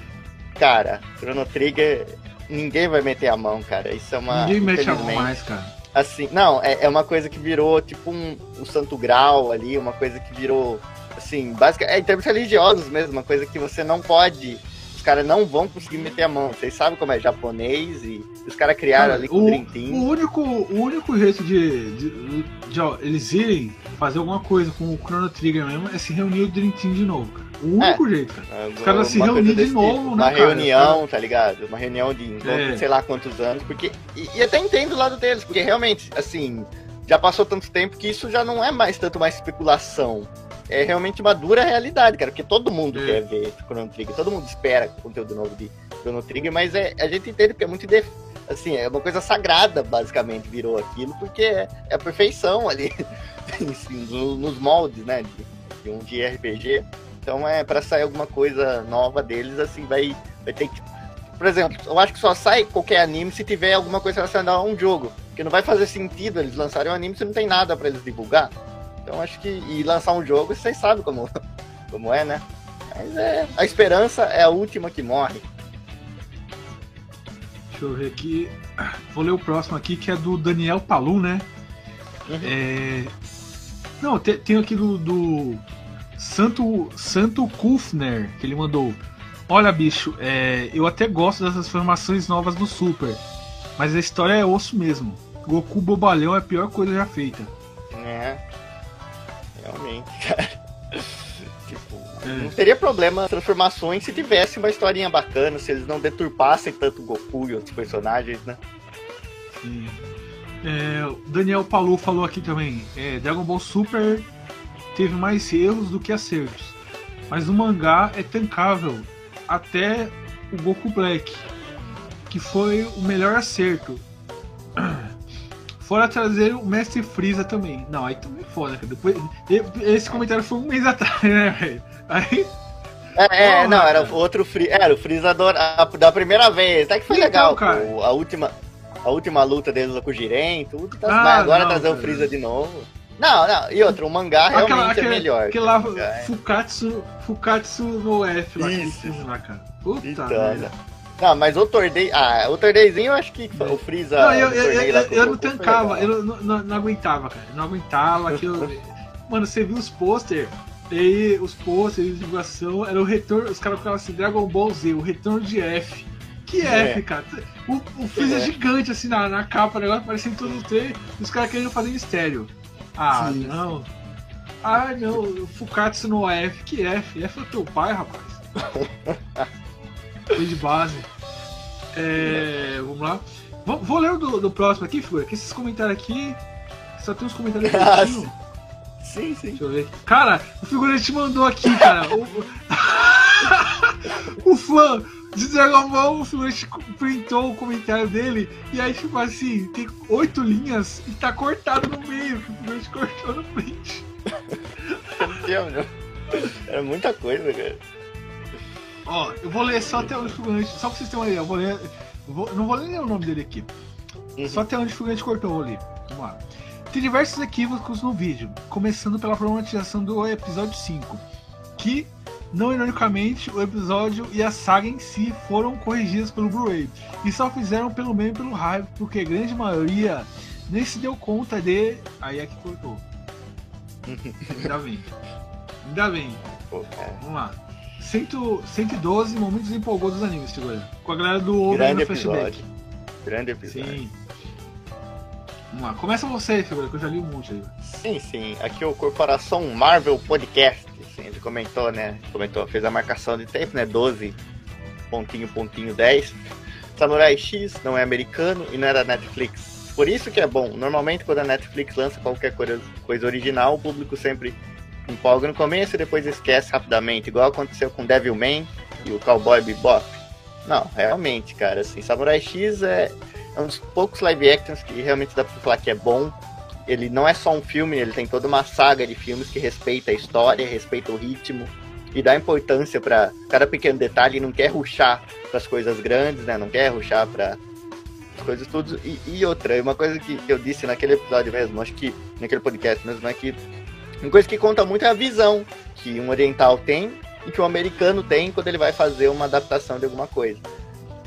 Cara, Chrono Trigger, ninguém vai meter a mão, cara. Isso é uma. Ninguém mete a mão mais, cara. Assim, não, é, é uma coisa que virou tipo um, um santo grau ali, uma coisa que virou, assim, básica, é em termos religiosos mesmo, uma coisa que você não pode, os caras não vão conseguir meter a mão. Vocês sabem como é japonês e os caras criaram Cara, ali com o o, o único, o único jeito de, de, de, ó, eles irem fazer alguma coisa com o Chrono Trigger mesmo é se reunir o Dream Team de novo, cara. O único jeito, cara. Os caras se reunir de novo, né, Uma cara? reunião, tá ligado? Uma reunião de É. sei lá quantos anos, porque. E, e até entendo o lado deles, porque realmente, assim, já passou tanto tempo que isso já não é mais tanto uma especulação. É realmente uma dura realidade, cara, porque todo mundo É. quer ver Chrono Trigger, todo mundo espera conteúdo novo de Chrono Trigger, mas é, a gente entende porque é muito def- assim, é uma coisa sagrada, basicamente, virou aquilo, porque é, é a perfeição ali, no- nos moldes, né, de, de um de RPG. Então é para sair alguma coisa nova deles, assim, vai, vai ter que. Por exemplo, eu acho que só sai qualquer anime se tiver alguma coisa relacionada a um jogo. Porque não vai fazer sentido eles lançarem um anime se não tem nada para eles divulgar. Então acho que. E lançar um jogo, vocês sabem como, como é, né? Mas é. A esperança é a última que morre. Deixa eu ver aqui. Vou ler o próximo aqui, que é do Daniel Palu, né? Uhum. É... Não, tem, tem aqui do, do Santo, Santo Kufner, que ele mandou. Olha, bicho, é, eu até gosto dessas formações novas do Super, mas a história é osso mesmo. Goku bobalhão é a pior coisa já feita. É. Realmente, cara. tipo, É. não teria problema transformações se tivesse uma historinha bacana, se eles não deturpassem tanto o Goku e outros personagens, né? Sim. É, Daniel Palu falou aqui também. é, Dragon Ball Super teve mais erros do que acertos, mas o mangá é tancável até o Goku Black, que foi o melhor acerto. Fora trazer o Mestre Freeza também. Não, aí também é foda, cara. Depois, esse comentário foi um mês atrás, né, velho? Aí. É, é, não, era outro Free, era o Freeza da primeira vez, até que foi Então, legal, cara. pô, a última a última luta deles com o Jiren, tudo, tá, Ah, mas agora não, trazer o cara. Freeza de novo. Não, não, e outro, o mangá realmente aquela, é melhor. aquele lá, o é- Fukatsu, Fukatsu no F lá, Isso. filme lá, cara. Puta Então, merda. né? Não, mas o Tordei. Ah, o Tordeizinho eu acho que foi o Freeza. Não, eu, o eu, eu, torneio eu, o não tancava, eu não, não, não aguentava, cara. Eu não aguentava aquilo. Mano, você viu os pôster, e aí os pôsteres de divulgação, era o retorno, os caras ficavam assim, Dragon Ball Z, o retorno de F. Que F, É. cara. O, o freezer É. gigante assim na, na capa, o negócio parecendo todo trem, e os caras querendo fazer em estéreo. Ah, Sim. não. Ah, não, Fukatsu no F. Que F? F é o teu pai, rapaz. Foi de base. É, vamos lá. Vou, vou ler o do, do próximo aqui, figura, que esses comentários aqui. Só tem uns comentários curtinhos. Sim, sim. Deixa eu ver. Cara, o figurante mandou aqui, cara. O, o fã de Dragon Ball, o figurante printou o comentário dele. E aí, tipo assim, tem oito linhas e tá cortado no meio. Que o figurante cortou no print. É muita coisa, cara. Ó, eu vou ler só até onde o figurante. Só pra vocês terem uma ideia, eu vou ler. eu vou- não vou ler o nome dele aqui. Uhum. Só até onde o figurante cortou, eu vou ler. Vamos lá. Tem diversos equívocos no vídeo, começando pela problematização do episódio 5, que, não ironicamente, o episódio e a saga em si foram corrigidas pelo Blu-ray, e só fizeram pelo meio e pelo hype, porque a grande maioria nem se deu conta de. Aí é que cortou. Ainda bem. Ainda bem. Pô. Vamos lá. 100, 112 momentos empolgou dos animes, figura. Com a galera do Over Grande no Flashback. episódio. Grande episódio. Sim. Vamos lá, começa você, figura, que eu já li um monte aí. Sim, sim. Aqui é o Corporação Marvel Podcast. Ele comentou, né? Comentou, fez a marcação de tempo, né? 12, pontinho, pontinho, 10. Samurai X não é americano e não da Netflix. Por isso que é bom. Normalmente, quando a Netflix lança qualquer coisa original, o público sempre empolga no começo e depois esquece rapidamente. Igual aconteceu com Devilman e o Cowboy Bebop. Não, realmente, cara, assim, Samurai X é, é um dos poucos live actions que realmente dá pra falar que é bom. Ele não é só um filme, ele tem toda uma saga de filmes que respeita a história, respeita o ritmo e dá importância pra cada pequeno detalhe, não quer ruxar pras coisas grandes, né? Não quer ruxar para as coisas tudo. E, e outra, uma coisa que eu disse naquele episódio mesmo, acho que naquele podcast mesmo, é que uma coisa que conta muito é a visão que um oriental tem e que um americano tem quando ele vai fazer uma adaptação de alguma coisa.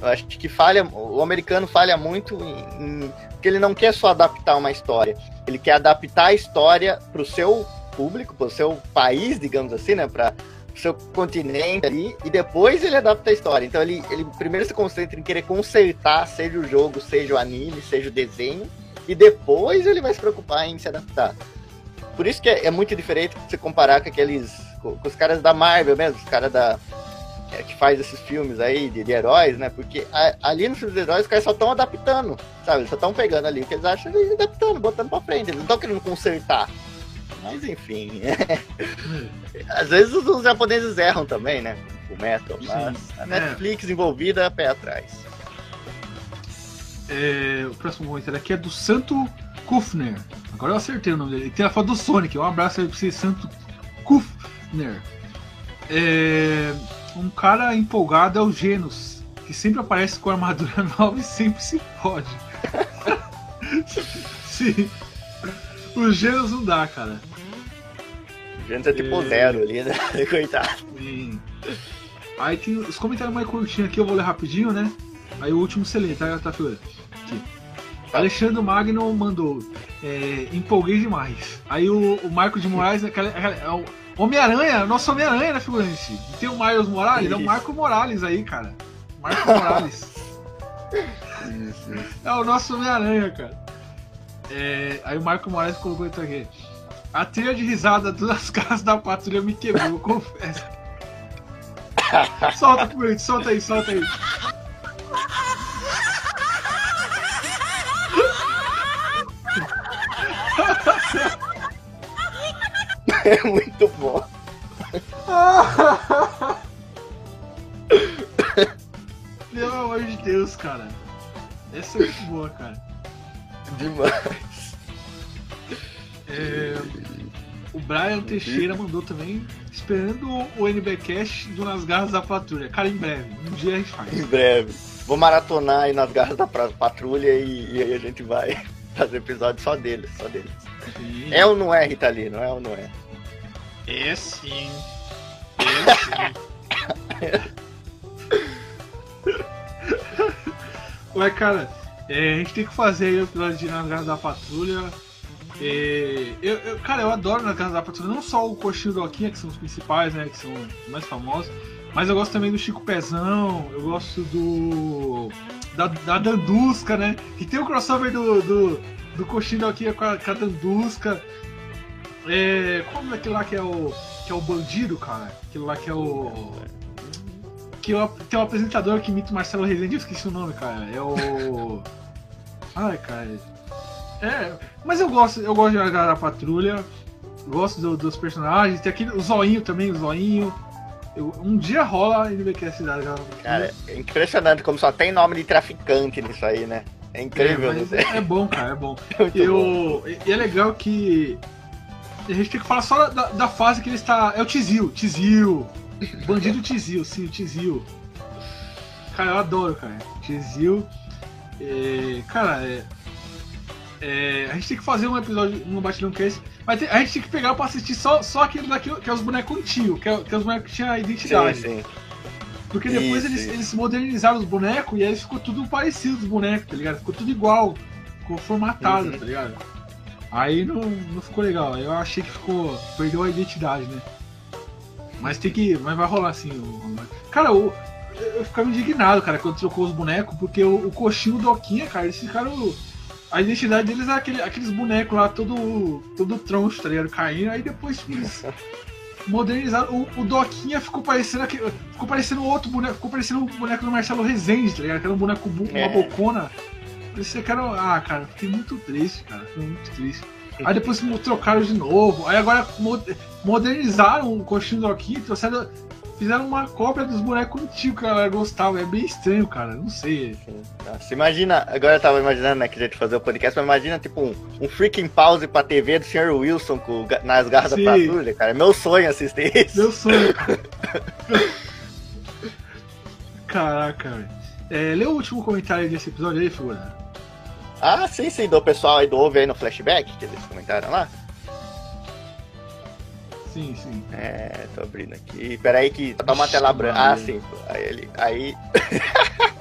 Eu acho que falha, o americano falha muito em, em porque ele não quer só adaptar uma história, ele quer adaptar a história para o seu público, para o seu país, digamos assim, né, para o seu continente ali, e depois ele adapta a história. Então ele, ele primeiro se concentra em querer consertar, seja o jogo, seja o anime, seja o desenho, e depois ele vai se preocupar em se adaptar. Por isso que é, é muito diferente você comparar com aqueles. Com, com os caras da Marvel mesmo, os caras da. É, que faz esses filmes aí de, de heróis, né? Porque a- ali nos filmes de heróis os caras só estão adaptando, sabe? Eles só estão pegando ali o que eles acham e adaptando, botando pra frente. Eles não estão querendo consertar. Mas enfim. Às vezes os, japoneses erram também, né? O Metal, mas Sim. a Netflix envolvida pé atrás. É, o próximo comentário aqui é do Santo Kufner. Agora eu acertei o nome dele. Ele tem a foto do Sonic. Um abraço aí pra você, Santo Kufner. É, um cara empolgado é o Genos, que sempre aparece com armadura nova e sempre se pode. Sim. O Genos não dá, cara. A gente é tipo É. zero ali, né? Coitado. Sim. Aí tem os comentários mais curtinhos aqui, eu vou ler rapidinho, né? Aí o último você lê, tá, tá figura? Aqui. Alexandre Magno mandou. É, empolguei demais. Aí o, o Marco de Moraes, aquela, aquela- é o Homem-Aranha, nosso Homem-Aranha, né, figurante? Tem o Miles Morales, é o Isso. Marco Morales aí, cara. Marco Morales. Isso, isso. É o nosso Homem-Aranha, cara. É, aí o Marco Moraes colocou isso aqui. A trilha de risada das casas da patrulha me quebrou, eu confesso. solta, figurante, solta aí, solta aí. É muito bom. Pelo amor de Deus, cara. Essa é muito boa, cara. Demais. É, o Brian Teixeira mandou também, esperando o NBcast do Nas Garras da Patrulha. Cara, em breve. Um dia a gente faz. Em breve. Vou maratonar aí nas garras da patrulha e, e aí a gente vai fazer episódio só deles, só deles. É ou não é, Ritalino? É ou não é? É sim. Sim. Ué, cara, é, a gente tem que fazer aí o episódio de Nas Garras da Patrulha. É, eu, eu- cara, eu adoro Nas Garras da Patrulha, não só o Coxinho e o Doquinha, que são os principais, né, que são os mais famosos, Mas eu gosto também do Chico Pezão, eu gosto do. Da, da Dandusca, né? Que tem o crossover do, do, do Coxinha aqui com a, com a Dandusca. É, como é aquele lá que é o. que é o bandido, cara? Aquele lá que é o. Que é o, tem um apresentador que imita o Marcelo Rezende, eu esqueci o nome, cara. É o. Ai, cara. É, mas eu gosto, eu gosto de jogar da patrulha, gosto do, dos personagens, tem aquele o zoinho também, o zoinho. Eu, um dia rola ele ver que é a cidade. Cara, é impressionante como só tem nome de traficante nisso aí, né? É incrível. É, é, é bom, cara, é bom. eu, bom. E é legal que a gente tem que falar só da, da fase que ele está. É o Tizil, Tizil. Bandido Tizil, sim, o Tizil. Cara, eu adoro, cara. Tizil. É, cara, é, é, a gente tem que fazer um episódio no Batidão Cast, mas a gente tem que pegar pra assistir só, só aquilo daqui, que é os bonecos antigos, que é, que é os bonecos que tinham a identidade. Sim, sim. Porque depois sim, eles, sim. eles modernizaram os bonecos e aí ficou tudo parecido os bonecos, tá ligado? Ficou tudo igual, ficou formatado, uhum. tá ligado? Aí não, não ficou legal, eu achei que ficou. perdeu a identidade, né? Mas tem que. Mas vai rolar assim. O, cara, eu, eu ficava indignado, cara, quando trocou os bonecos, porque o, o coxinho do Doquinha, cara, eles ficaram a identidade deles é aquele, aqueles bonecos lá, todo, todo troncho, tá ligado? Caindo, aí depois tipo, eles modernizaram. O, o Doquinha ficou parecendo aquele, ficou parecendo outro boneco, ficou parecendo o boneco do Marcelo Rezende, tá ligado? Um boneco uma é. Parecia que era. Ah, cara, fiquei muito triste, cara. Fiquei muito triste. Aí depois trocaram de novo. Aí agora modernizaram o coxinho do Doquinha, trouxeram fizeram uma cópia dos bonecos antigos que a galera gostava. É bem estranho, cara. Não sei. Você imagina, agora eu tava imaginando, né, que a gente fazer o podcast, mas imagina, tipo, um, um freaking pause pra TV do Sr. Wilson com, nas garras Sim. da patrulha, cara. É meu sonho assistir isso. Meu sonho, cara. Caraca, velho. É, lê o último comentário desse episódio aí, figura. Ah, sim, sim, do pessoal aí do Ouve aí no flashback, que eles comentaram lá. Sim, sim. É, tô abrindo aqui. Peraí que tá uma tela branca. Ah, sim. Aí ele. Aí.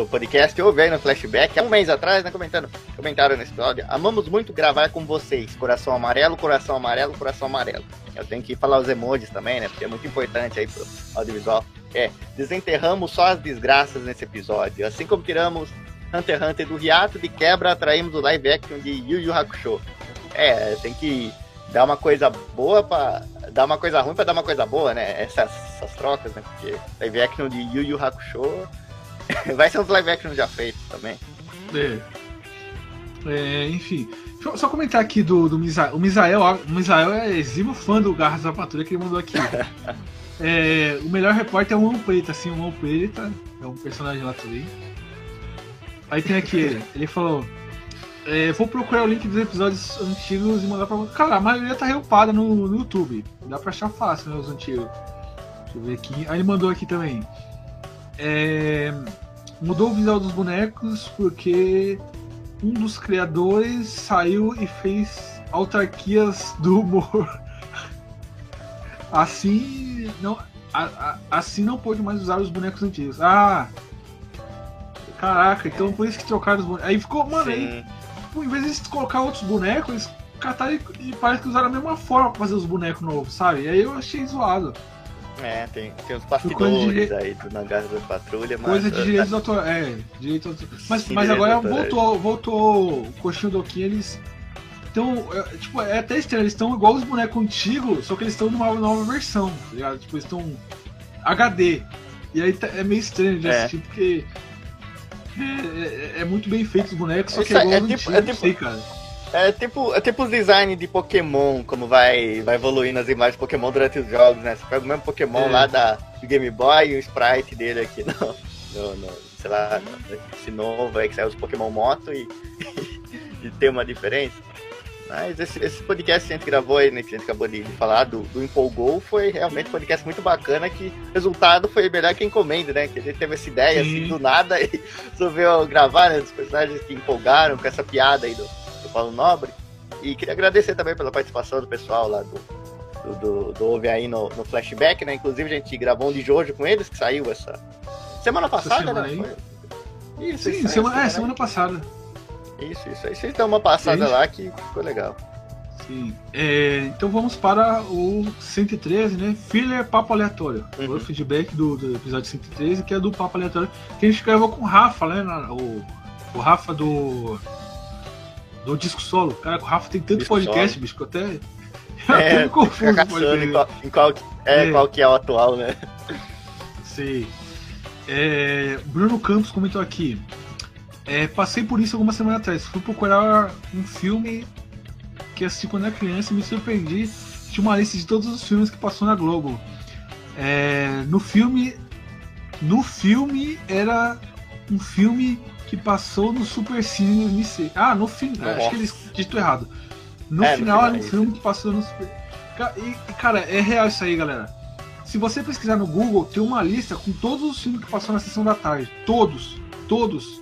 o podcast ouve aí no flashback, há um mês atrás, né, comentando, comentaram nesse episódio, amamos muito gravar com vocês, coração amarelo, coração amarelo, coração amarelo. Eu tenho que falar os emojis também, né, porque é muito importante aí pro audiovisual. É, desenterramos só as desgraças nesse episódio, assim como tiramos Hunter x Hunter do hiato de quebra, atraímos o live action de Yu Yu Hakusho. É, tem que dar uma coisa boa para dar uma coisa ruim para dar uma coisa boa, né? Essas, essas trocas, né? Porque live action de Yu Yu Hakusho vai ser uns live action já feitos também. É. é enfim, deixa eu só comentar aqui do, do Misael. O Misael, o Misael é exímio fã do Garras da Patrulha que ele mandou aqui. é, o melhor repórter é o Mão Preta, assim, o Mão Preta é um personagem lá também. Aí tem aqui ele, ele falou. É, vou procurar o link dos episódios antigos e mandar pra. Cara, a maioria tá reupada no, no YouTube. Dá pra achar fácil, né, os antigos. Deixa eu ver aqui. Aí ele mandou aqui também. É, mudou o visual dos bonecos porque um dos criadores saiu e fez autarquias do humor. Assim não, a, a, assim não pôde mais usar os bonecos antigos. Ah! Caraca, então por isso que trocaram os bonecos. Aí ficou, mano, Sim. aí tipo, em vez de colocar outros bonecos, eles cataram e, e parece que usaram a mesma forma pra fazer os bonecos novos, sabe? E aí eu achei zoado. É, tem, tem os bastidores de... aí do Nagar da Patrulha, mas... Coisa de direitos autorais, é, direitos Mas, Sim, mas agora voltou, voltou o Coxinho do Kim, eles... Então, é, tipo, é até estranho, eles estão igual os bonecos antigos, só que eles estão numa nova versão, tá ligado? Tipo, eles estão HD. E aí tá, é meio estranho de é. assistir, porque é, é, é, muito bem feito os bonecos, só que é igual é tipo, é tipo, sei, cara. É tipo, é tipo os design de Pokémon, como vai, vai evoluindo as imagens de Pokémon durante os jogos, né? Você pega o mesmo Pokémon é. lá da, do Game Boy e o sprite dele aqui no, no, no sei lá, esse novo aí que saiu os Pokémon Moto e, e tem uma diferença. Mas esse, esse podcast que a gente gravou aí, né, que a gente acabou de, falar, do, do Empolgou, foi realmente um podcast muito bacana, que o resultado foi melhor que encomenda, né? Que a gente teve essa ideia, assim, do nada, e resolveu gravar, né, dos personagens que empolgaram com essa piada aí do, do Paulo Nobre. E queria agradecer também pela participação do pessoal lá do, do, do, do Ouve aí no, no, flashback, né? Inclusive a gente gravou um de Jojo com eles, que saiu essa semana passada, semana né? Foi... Isso, Sim, semana, é, semana passada. Isso, isso. Aí vocês dão uma passada lá que ficou legal. Sim. É, então vamos para o 113, né? Filler Papo Aleatório. Uhum. O feedback do, do episódio 113, que é do Papo Aleatório, que a gente gravou com o Rafa, né? o, o Rafa do. Do disco solo. Cara, o Rafa tem tanto Disco podcast, solo. bicho, que eu até. Eu até É, me confuso. caçando pode em qual, em qual é, É. qual que é o atual, né? Sei. É, Bruno Campos comentou aqui. É, passei por isso algumas semanas atrás. Fui procurar um filme que assisti quando era criança e me surpreendi. Tinha uma lista de todos os filmes que passou na Globo. É, no filme. No filme era um filme que passou no Super Cine em 2006. Ah, no final. Acho que eles dito errado. No É, no final final, era um filme que passou no Super. E, cara, é real isso aí, galera. Se você pesquisar no Google, tem uma lista com todos os filmes que passou na sessão da tarde. Todos. Todos.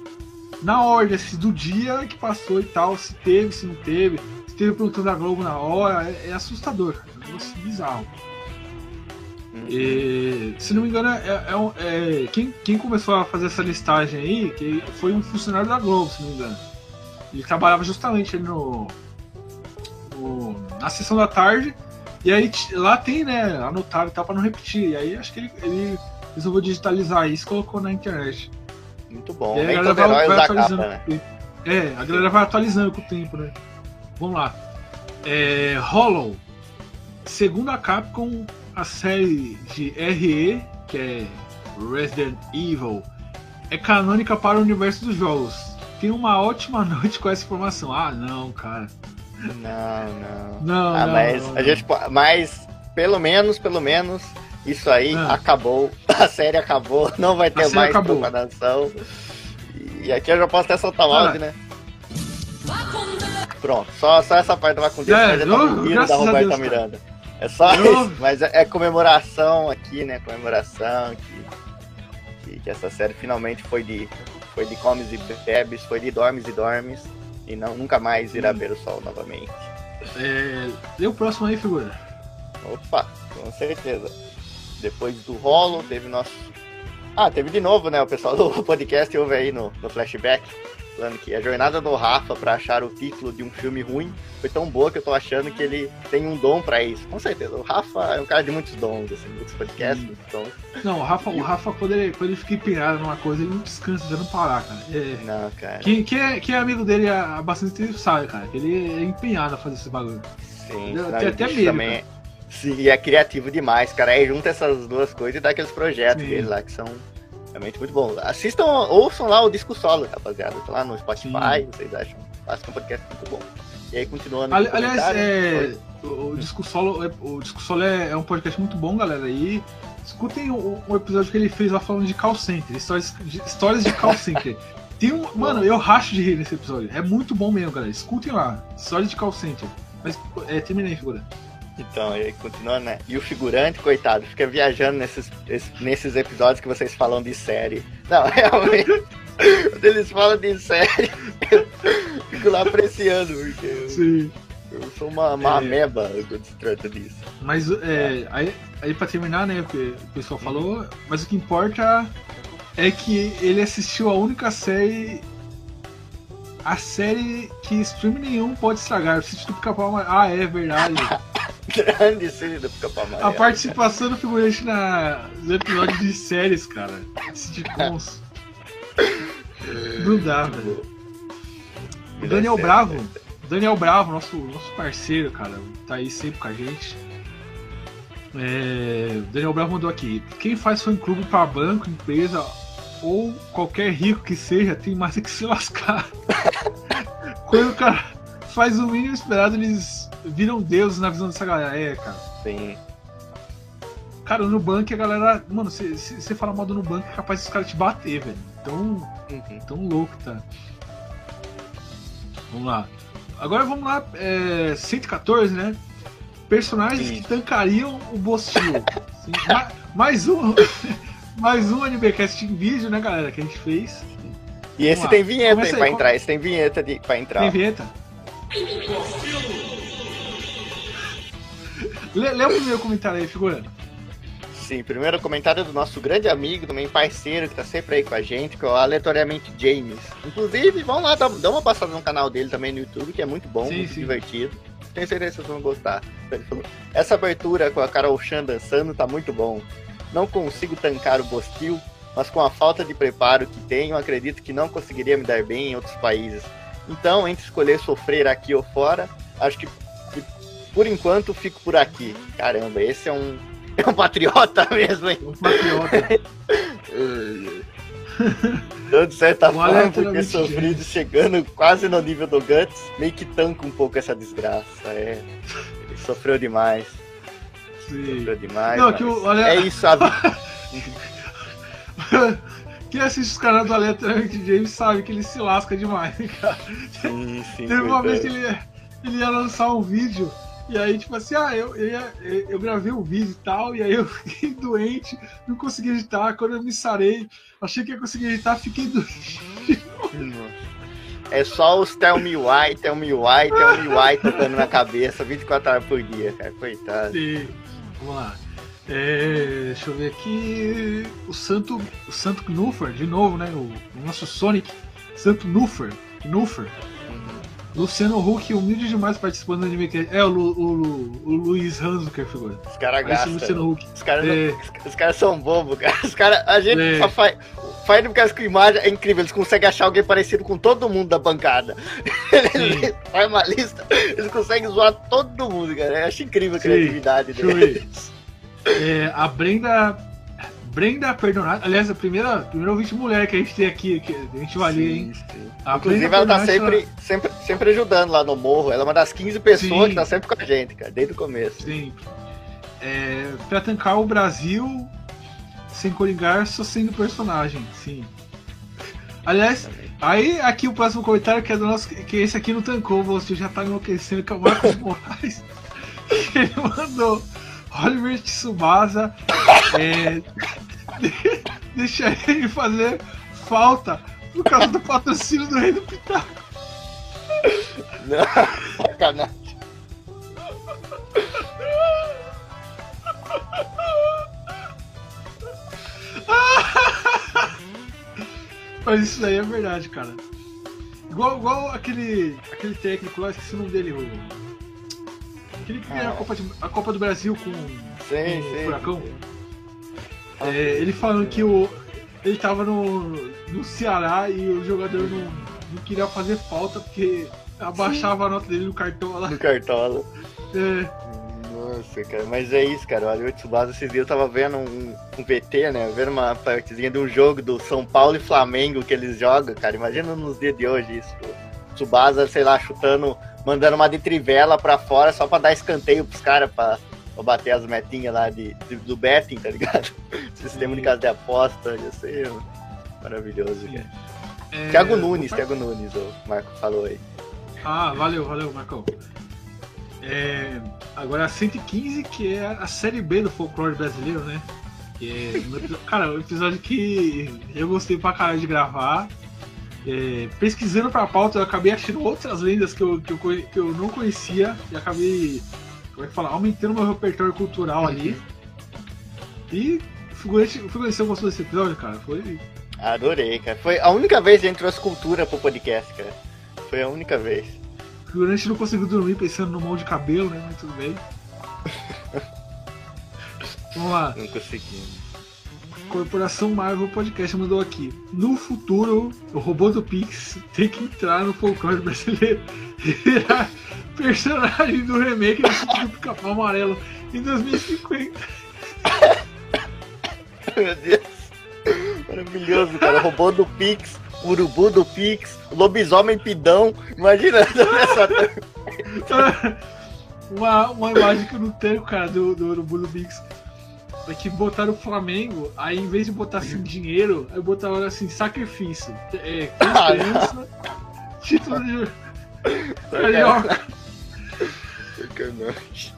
Na ordem, assim, do dia que passou e tal, se teve, se não teve, se teve produto da Globo na hora, é, é assustador, cara. É um negócio bizarro. E, se não me engano, é, é é- quem, quem começou a fazer essa listagem aí que foi um funcionário da Globo, se não me engano. Ele trabalhava justamente ali no, no- na sessão da tarde. E aí lá tem, né, anotado e tal, pra não repetir. E aí acho que ele, ele resolveu digitalizar isso e colocou na internet. Muito bom. E aí Nem a galera vai, atualizando. capa, né? É, a galera vai atualizando com o tempo, né? Vamos lá. É, Hollow. Segundo a Capcom, a série de RE, que é Resident Evil, é canônica para o universo dos jogos. Tem uma ótima noite com essa informação. Ah, não, cara. Não, não. Não, Ah, não, mas não, a gente. Mas pelo menos, pelo menos, isso aí Ah. acabou. A série acabou, não vai ter mais acabou. propagação. E aqui eu já posso até soltar o áudio, né? Pronto, só, só essa parte do Vacundê, É, mas tá eu- graças da Roberta Deus, cara. Miranda. É só Eu- isso, mas é, é comemoração aqui, né? Comemoração que, que, que essa série finalmente foi de, foi de comes e bebes, foi de dormes e dormes, e não, nunca mais irá ver o sol novamente. É, lê o próximo aí, figura. Opa, com certeza. Depois do rolo, teve nosso. Ah, teve de novo, né? O pessoal do podcast ouve aí no, no flashback. Falando que a jornada do Rafa pra achar o título de um filme ruim foi tão boa que eu tô achando que ele tem um dom pra isso. Com certeza. O Rafa é um cara de muitos dons, assim, muitos podcasts, muitos dons. Não, o Rafa, o Rafa quando, ele, quando ele fica empenhado numa coisa, ele não descansa, ele não parar, cara. É, Não, cara. Quem, quem, é, quem é amigo dele há bastante tempo sabe, cara, que ele é empenhado a fazer esse bagulho. Sim, não, o até medo, também é- Sim, e é criativo demais, cara. Aí junta essas duas coisas e dá aqueles projetos Sim. dele lá que são realmente muito bons. Assistam, ouçam lá o Disco Solo, rapaziada. Tá lá no Spotify, vocês acham. Façam um podcast muito bom. E aí, continuando Ali- aliás, é, o, o Disco Solo, é- o Disco Solo é, é um podcast muito bom, galera. E escutem o, o episódio que ele fez lá falando de call center, histórias de, histórias de call center. Tem um, mano, eu racho de rir nesse episódio. É muito bom mesmo, galera. Escutem lá, histórias de call center. Mas é, terminei, figura. Então, aí continuando, né? E o figurante, coitado, fica viajando nesses, es- nesses episódios que vocês falam de série. Não, realmente. Quando eles falam de série, eu fico lá apreciando, porque eu, Sim. eu sou uma, uma É. ameba quando se trata disso. Mas é, aí, aí pra terminar, né, o que o pessoal falou, mas o que importa é que ele assistiu a única série. A série que stream nenhum pode estragar. O sítio do pica-pau Amarelo. Ah, é verdade. Grande série do Pica-Pau Amarelo. A participação do figurante na, no episódio de séries, cara. Sitcoms. Não dá, velho. O Daniel Bravo. Daniel Bravo, nosso, nosso parceiro, cara, tá aí sempre com a gente. É, o Daniel Bravo mandou aqui: quem faz fã clube para banco, empresa ou qualquer rico que seja tem mais que se lascar. Quando o cara faz o mínimo esperado, eles viram deuses na visão dessa galera. É, cara. Sim. Cara, no banco a galera. Mano, se você falar mal do no banco, é capaz dos caras te bater, velho. Então, Uhum. Tão louco tá. Vamos lá. Agora vamos lá, é, 114, né? Personagens Sim. que tancariam o Bostil. Sim, ma- mais um. mais um NBcast em vídeo, né, galera, que a gente fez. E esse lá. tem vinheta Começa aí pra com- entrar. Esse tem vinheta de, pra entrar. Tem vinheta? Lê, lê o primeiro comentário aí, figura. Sim, primeiro comentário do nosso grande amigo, também parceiro, que tá sempre aí com a gente, que é o Aleatoriamente James. Inclusive, vamos lá, dá, dá uma passada no canal dele também no YouTube, que é muito bom, Sim, muito sim. divertido. tenho certeza que vocês vão gostar. Essa abertura com a Carol Chan dançando tá muito bom. Não consigo tancar o Bostil, mas com a falta de preparo que tenho, acredito que não conseguiria me dar bem em outros países. Então, entre escolher sofrer aqui ou fora, acho que, por enquanto fico por aqui. Caramba, esse é um, é um patriota mesmo, hein? Um patriota. Eu, de certa forma, porque aleatoriamente sofrido chegando quase no nível do Guts, meio que tanca um pouco essa desgraça. É. Ele sofreu demais. Sofreu demais. Não, que o- olha- É isso, vida. Quem assiste os canais do Aleatoriamente James sabe que ele se lasca demais, cara? Sim, sim. Teve uma vez que ele, ele ia lançar um vídeo, e aí, tipo assim, ah, eu, eu, ia- eu- eu gravei um vídeo e tal, e aí eu fiquei doente, não consegui editar. Quando eu me sarei, achei que ia conseguir editar, fiquei doente. É só os Tell Me Why, Tell Me Why, Tell Me Why tocando na cabeça 24 horas por dia, cara. Coitado. Sim. Vamos lá. É, deixa eu ver aqui. O Santo, o Santo Knuffer, de novo, né? O, o nosso Sonic. Santo Knuffer. Knuffer. Luciano Huck, humilde demais participando do anime. que- É, o, Lu, o, Lu- o Luiz Hanzuker, figura. Os caras gastam. Luciano Huck. Os caras É. os caras são bobos, cara. Os caras. A gente É. só faz. Faz no caso com imagem é incrível. Eles conseguem achar alguém parecido com todo mundo da bancada. Eles faz uma lista, eles conseguem zoar todo mundo, cara. Eu acho incrível a Sim. criatividade deles. É, a Brenda. Brenda Perdonati. Aliás, a primeira, primeira ouvinte mulher que a gente tem aqui, que a gente vai ler, hein? Sim, sim. A Inclusive, Brenda ela tá sempre, sempre, sempre ajudando lá no morro. Ela é uma das 15 pessoas Sim. que tá sempre com a gente, cara, desde o começo. Sim. É, pra tancar o Brasil sem coringar, só sendo personagem, sim. Aliás, aí aqui o próximo comentário que é do nosso. Que esse aqui não tancou, você já tá enlouquecendo, que é o Marcos Moraes. ele mandou Oliver Tsubasa é, deixa ele fazer falta por causa do patrocínio do Rei do Pitaco. Não, sacanagem. Mas isso daí é verdade, cara. Igual, igual aquele, aquele técnico lá, esqueci o nome dele, o. Aquele que ganhou a, Ah. Copa de- a Copa do Brasil com, Sim, com o sim. É, ele falando que o, ele tava no, no Ceará e o jogador não, não queria fazer falta porque abaixava a nota dele no cartão lá. No cartola. É, Nossa, cara, mas é isso, cara. O Oliver Tsubasa, esses dias eu tava vendo um, um VT, né? Vendo uma partezinha de um jogo do São Paulo e Flamengo que eles jogam, cara. Imagina nos dias de hoje isso. O Tsubasa, sei lá, chutando, mandando uma de trivela pra fora só pra dar escanteio pros caras pra, pra bater as metinhas lá de, de- do betting, tá ligado? Sistema de casa de aposta, ia ser maravilhoso, cara. é, Thiago Nunes, Thiago Nunes, o Marco falou aí. Ah, valeu, valeu, Marcão. É, agora a 115, que é a série B do folclore brasileiro, né? É um episódio- cara, um episódio que eu gostei pra caralho de gravar. É, pesquisando pra pauta, eu acabei achando outras lendas que eu, que eu, que eu não conhecia e acabei, como é que fala, aumentando meu repertório cultural ali. E o figurante, o figurante, você gostou desse episódio, cara? Foi. Adorei, cara. Foi a única vez que a gente trouxe cultura pro podcast, cara. Foi a única vez. O figurante não conseguiu dormir pensando no molde de cabelo, né? Mas tudo bem. Vamos lá. Não consegui. Corporação Marvel Podcast mandou aqui. No futuro, o robô do Pix tem que entrar no folclore brasileiro e virar personagem do remake do Sítio do Pica-Pau Amarelo em 2050. Meu Deus. Maravilhoso, cara. Robô do Pix, urubu do Pix, lobisomem pidão. Imagina essa. uma, uma imagem que eu não tenho, cara, do, do Urubu do Pix. É que botaram o Flamengo, aí em vez de botar assim dinheiro, aí botaram assim, sacrifício. É, criança, título de. Carioca. Sacanagem.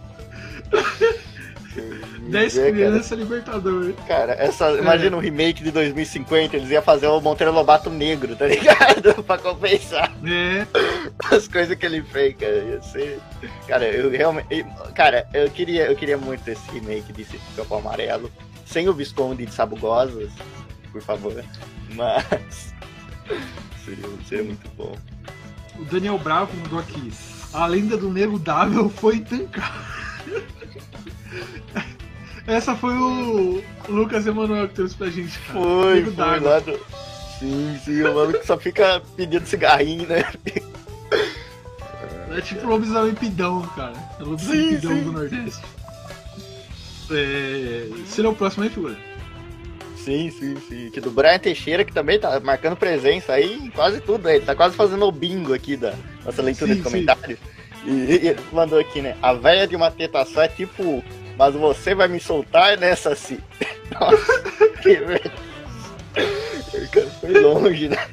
10 É, cara. crianças Libertador. Cara, essa, imagina um remake de 2050, eles iam fazer o Monteiro Lobato negro, tá ligado? pra compensar É, as coisas que ele fez, cara. Ia ser. Cara, eu realmente. Cara, eu queria, eu queria muito esse remake de Sítio do Capão Amarelo. Sem o Visconde de Sabugosas, por favor. Mas. Seria, seria muito bom. o Daniel Bravo mandou aqui. A lenda do Nego Dável foi tancar. Essa foi o Lucas Emanuel que trouxe pra gente. Cara. Foi, Nego foi lá do... Sim, sim, o maluco só fica pedindo cigarrinho, né? É tipo o lobisomem pidão, cara. É o lobisomem Sim, pidão sim. do Nordeste. É... Será o próximo aí, figura? Sim, sim, sim. Que do Brian Teixeira, que também tá marcando presença aí em quase tudo. Ele tá quase fazendo o bingo aqui da nossa leitura Sim, de comentários. E, e ele mandou aqui, né? A velha de uma teta só é tipo, mas você vai me soltar nessa sim. Nossa, que velho. Cara foi longe, né?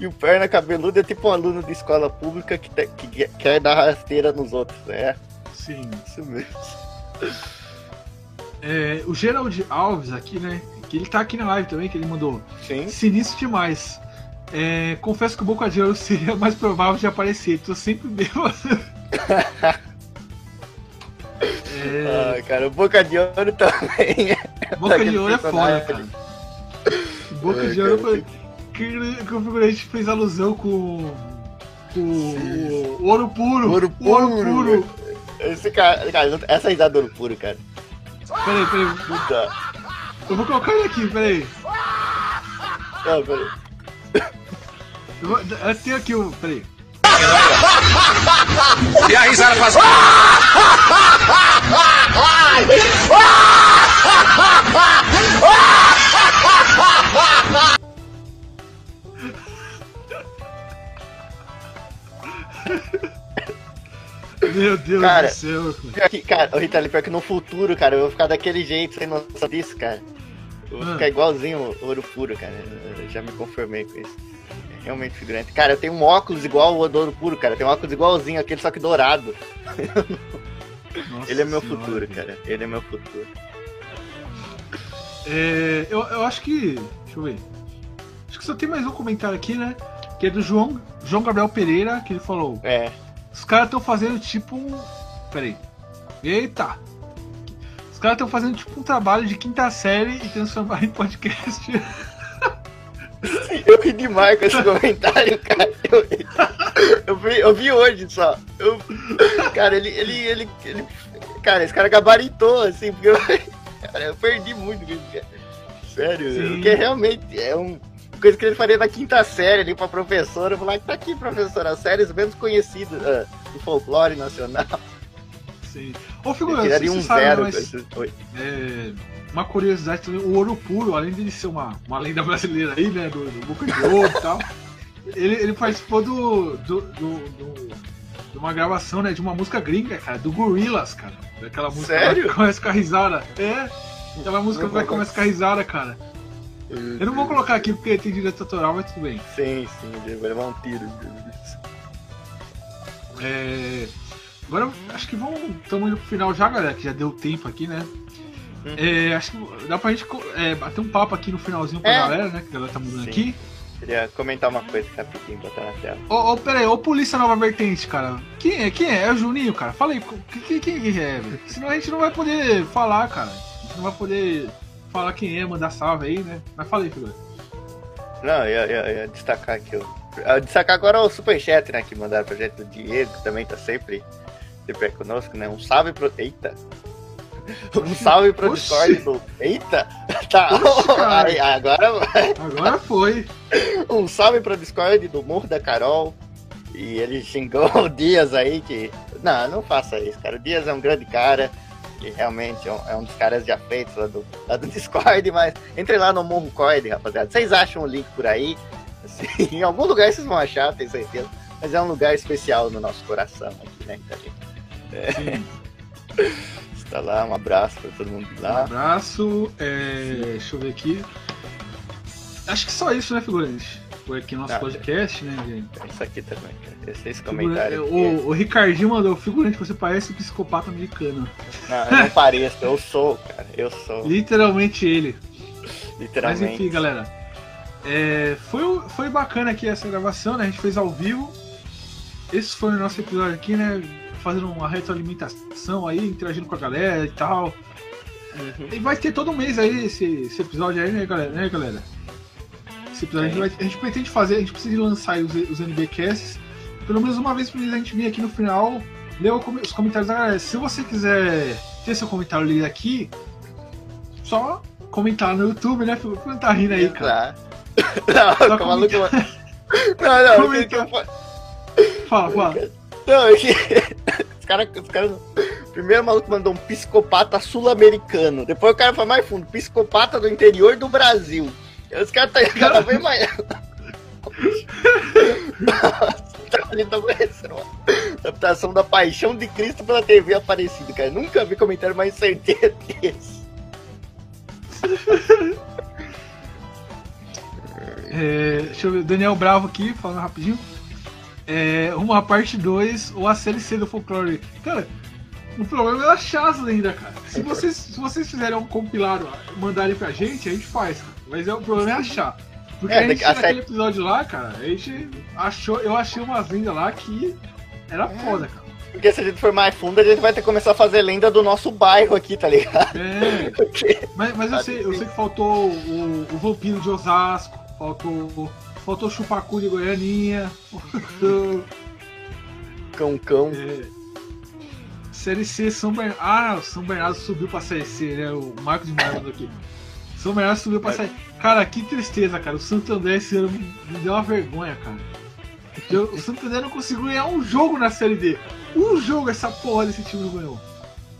E o perna cabeludo é tipo um aluno de escola pública que, te- que quer dar rasteira nos outros. É, Sim. isso mesmo. É, o Gerald Alves aqui, né? Que ele tá aqui na live também, que ele mandou. Sim. Sinistro demais. É, confesso que o Boca de Ouro seria mais provável de aparecer. Tô sempre bêbado. é, Ah, cara, o Boca de Ouro também. Boca de Ouro é foda, cara. Boca É, de Ouro cara, foi. Que, que o figurante fez alusão com. com o ouro puro. Ouro o ouro puro, puro. Esse cara, cara, essa risada do ouro puro, cara. Peraí, peraí. Não dá. Eu vou colocar ele aqui, peraí. Não, peraí. Eu, vou, eu tenho aqui o. Peraí. E a risada faz. Meu Deus Cara, do céu. Pior que, cara, pior que no futuro, cara, eu vou ficar daquele jeito, sem noção disso, cara. Eu vou Ah. ficar igualzinho o ouro puro, cara. Eu já me conformei com isso. É realmente figurante. Cara, eu tenho um óculos igual o ouro puro, cara. Tenho um óculos igualzinho aquele, só que dourado. Nossa Ele é meu Senhora, futuro, cara. cara. Ele é meu futuro. É, eu, eu acho que. Deixa eu ver. Acho que só tem mais um comentário aqui, né? Que é do João, João Gabriel Pereira, que ele falou: É. Os caras estão fazendo tipo um. Peraí. Eita! Os caras estão fazendo tipo um trabalho de quinta série e transformar em podcast. Eu ri demais com esse comentário, cara. Eu, eu, vi, eu vi hoje só. Eu- cara, ele, ele, ele, ele- Cara, esse cara gabaritou, assim, porque eu, cara, eu perdi muito cara. Sério, Sim. porque realmente é um. Coisa que ele faria na quinta série ali pra professora. Eu falar que tá aqui, professora, as séries menos conhecidas ah, do folclore nacional. Sim. Ô, Eu figura, não sei tiraria se um você sabe, zero. mas é, uma curiosidade também: o Ouro Puro, além de ser uma, uma lenda brasileira aí, né? Do, do Boca de Ouro e tal, ele, ele participou do. do, do, do- de uma gravação, né, de uma música gringa, cara, do Gorillaz, cara. Daquela música Sério? que começa com a risada. É, aquela música que vai começa com a risada, cara. Eu não vou colocar aqui porque tem direito autoral, mas tudo bem. Sim, sim, vai levar um tiro. É, Agora acho que vamos. Estamos indo pro final já, galera, que já deu tempo aqui, né? Uhum. É, acho que dá pra gente é, bater um papo aqui no finalzinho pra É. galera, né? Que a galera tá mudando Sim. aqui. Queria comentar uma coisa rapidinho, botar na tela. Ô, ô, pera aí, ô Polícia Nova Vertente, cara. Quem é? Quem é? É o Juninho, cara? Fala aí, quem, quem, quem é, velho? Senão a gente não vai poder falar, cara. A gente não vai poder falar quem é, mandar salve aí, né? Mas fala aí, figura. Não, eu ia, eu ia destacar aqui. o- eu ia destacar agora o Superchat, né? Que mandaram pra gente do Diego, que também tá sempre, sempre aí conosco, né? Um salve pro. Eita! Um salve pro Oxi. Discord do. Eita! Tá, Oxi, agora. Agora foi. Um salve pro Discord do Morro da Carol. E ele xingou o Dias aí que. Não, não faça isso, cara. O Dias é um grande cara. E realmente é um, é um dos caras já feitos lá do, lá do Discord, mas entre lá no Morro Coide, rapaziada. Vocês acham o link por aí? Assim, em algum lugar vocês vão achar, tenho certeza. Mas é um lugar especial no nosso coração aqui, né? Então, Sim. está lá, um abraço pra todo mundo Um lá. abraço. É, deixa eu ver aqui. Acho que só isso, né, figurante? Foi aqui nosso Ah, podcast, né, gente? Isso aqui também, cara. Esse, esse Figura- comentário. aqui. o, o Ricardinho mandou, figurante, você parece um psicopata americano. Não, eu não pareço, eu sou, cara. Eu sou, Literalmente ele. Mas literalmente. enfim, galera. é, foi, foi bacana aqui essa gravação, né? A gente fez ao vivo. Esse foi o nosso episódio aqui, né? Fazendo uma retroalimentação aí, interagindo com a galera e tal. Uhum. E vai ter todo mês aí esse, esse episódio aí, né, galera? Né, galera? Esse episódio a gente, vai- a gente pretende fazer, a gente precisa lançar os, os NBcasts pelo menos uma vez por mês a gente vem aqui no final, ler os comentários da galera. Se você quiser ter seu comentário lido aqui, só comentar no YouTube, né? Não tá rindo aí, cara. Não, só como maluco. Não, não, comentar. Fala, fala. Não, é que. Os caras. Os cara... Primeiro o maluco mandou um psicopata sul-americano. Depois o cara foi mais fundo, psicopata do interior do Brasil. Os caras estão tá cada vez mais. Adaptação da Paixão de Cristo pela TV Aparecida, cara. Nunca vi comentário mais certeiro que esse. É, deixa eu ver, Daniel Bravo aqui, falando rapidinho. É, uma parte 2 ou a CLC do folclore. Cara, o problema é achar as lendas, cara. Se vocês, se vocês fizerem um compilado, mandarem pra gente, a gente faz, cara. Mas é, o problema é achar. Porque é, a gente, a naquele episódio lá, cara, a gente achou, eu achei umas lendas lá que era é. foda, cara. Porque se a gente for mais fundo, a gente vai ter que começar a fazer lenda do nosso bairro aqui, tá ligado? É. Porque... Mas, mas eu, sei, eu sei que faltou o, o vampiro de Osasco, faltou. Faltou o chupacu de Goianinha. Cão Cão. É. Série C, São Bernardo. Ah, São Bernardo subiu pra Série C, né? O Marcos de Marcos aqui. São Bernardo subiu pra Série Cara, que tristeza, cara. O Santander esse ano me deu uma vergonha, cara. O Santander não conseguiu ganhar um jogo na Série D. Um jogo essa porra desse time não ganhou.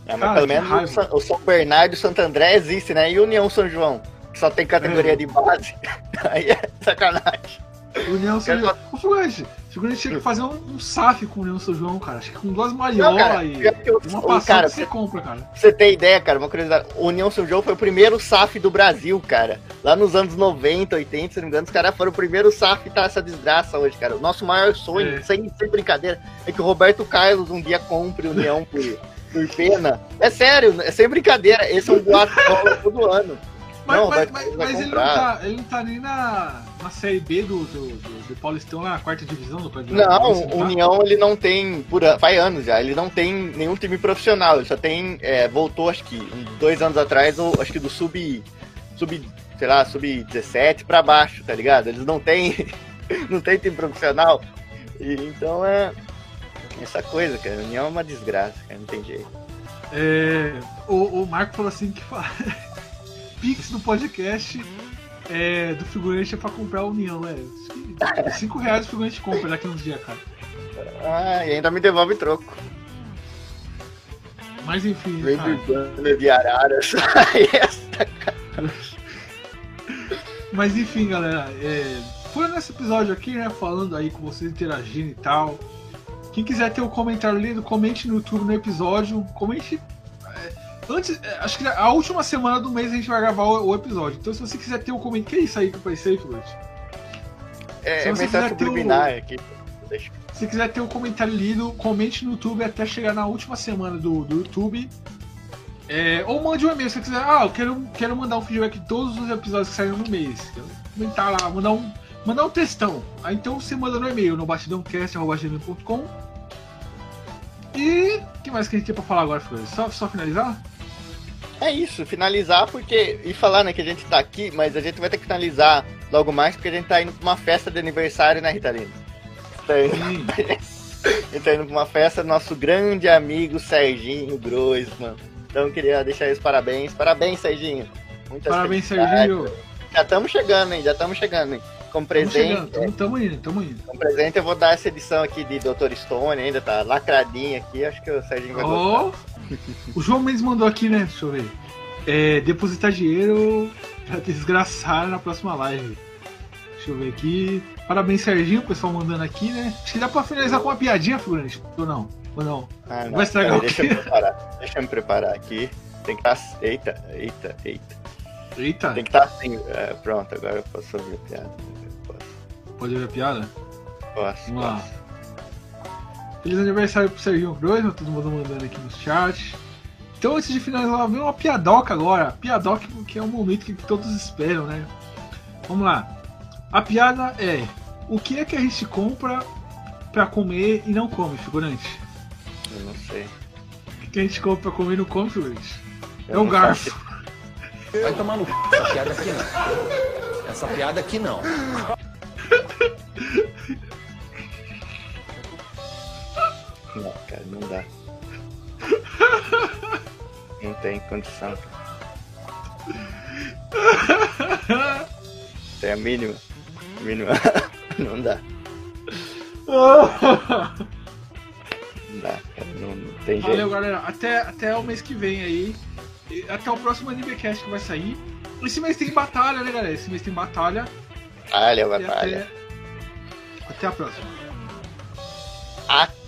É, mas cara, pelo menos o São Bernardo e o Santo André existe, né? E União São João, que só tem categoria é. de base. Aí é sacanagem. União São João. Ô, Fulante, Figurante tinha que fazer um, um SAF com o União São João, cara. Acho que com duas malholas e eu, uma passada cara, você compra, cara. Pra você ter ideia, cara, uma curiosidade. O União São João foi o primeiro SAF do Brasil, cara. Lá nos anos 90, 80, se não me engano, os caras foram o primeiro SAF tá essa desgraça hoje, cara. O nosso maior sonho, é. sem, sem brincadeira, é que o Roberto Carlos um dia compre o União por, por pena. É sério, é sem brincadeira. Esse é um boato todo ano. Mas, não, mas, mas, mas ele, não tá, ele não tá nem na, na série B do, do, do, do Paulistão, na quarta divisão do Paulistão. Não, o tá? União ele não tem, por, faz anos já, ele não tem nenhum time profissional, ele só tem, é, voltou acho que dois anos atrás, ou, acho que do sub, sub, sei lá, sub 17 pra baixo, tá ligado? Eles não tem, não tem time profissional, e, então é essa coisa, cara, União é uma desgraça, cara, não tem jeito. É, o, o Marco falou assim que Pix do podcast é, do figurante é pra comprar a União, é. 5 reais o figurante compra daqui uns dias, cara. Ah, e ainda me devolve troco. Mas enfim. Vem de de araras. Mas enfim, galera. É, foi nesse episódio aqui, né? Falando aí com vocês, interagindo e tal. Quem quiser ter o um comentário lido, comente no YouTube no episódio. Comente Antes, é, acho que a última semana do mês a gente vai gravar o, o episódio. Então, se você quiser ter um comentário. Que é isso aí que apareceu aí, Flute? É, é mensagem subliminar o... aqui. Deixa. Se quiser ter um comentário lido, comente no YouTube até chegar na última semana do, do YouTube. É, ou mande um e-mail se você quiser. Ah, eu quero, quero mandar um feedback de todos os episódios que saíram no mês. Comentar lá, mandar um, mandar um textão. Aí então você manda no e-mail no batidãocast.com. E o que mais que a gente tem pra falar agora, Flores? Só, só finalizar? É isso, finalizar porque. E falar, né, que a gente tá aqui, mas a gente vai ter que finalizar logo mais porque a gente tá indo pra uma festa de aniversário, né, Ritalino? Tá indo... a gente tá indo pra uma festa do nosso grande amigo Serginho Groisman. Então queria deixar os parabéns. Parabéns, Serginho. Muitas parabéns, Serginho. Já estamos chegando, hein? Já estamos chegando, hein? Como presente. Estamos indo, estamos indo. Como presente, eu vou dar essa edição aqui de Dr. Stone, ainda tá lacradinha aqui. Acho que o Serginho vai oh. gostar. O João Mendes mandou aqui, né? Deixa eu ver. É, depositar dinheiro pra desgraçar na próxima live. Deixa eu ver aqui. Parabéns, Serginho, o pessoal mandando aqui, né? Acho que dá pra finalizar com uma piadinha, figurante. Ou não? Ou não? Ah, não. Vai estragar Pera, o quê? Deixa eu, preparar. deixa eu me preparar aqui. Tem que estar. Tá... Eita, eita, eita. Eita. Tem que estar tá assim. É, pronto, agora eu posso ouvir a piada. Posso. Pode ouvir a piada? Posso. Vamos lá. Feliz aniversário pro Serginho Cruz, todo mundo mandando aqui no chat. Então, antes de finalizar, vem uma piadoca agora. Piadoca que é um momento que todos esperam, né? Vamos lá. A piada é: o que é que a gente compra pra comer e não come, figurante? Eu não sei. O que a gente compra pra comer e não come, figurante? Eu é o garfo. Vai tomar no c... Essa piada aqui não. Essa piada aqui não. Não, cara, não dá. Não tem condição, cara. Tem a mínima. Mínima. Não dá. Não dá, cara. Não, não tem jeito. Valeu, galera. Até, até o mês que vem aí. Até o próximo AnimeCast que vai sair. Esse mês tem batalha, né, galera? Esse mês tem batalha. Batalha, batalha. Até, até a próxima. Até.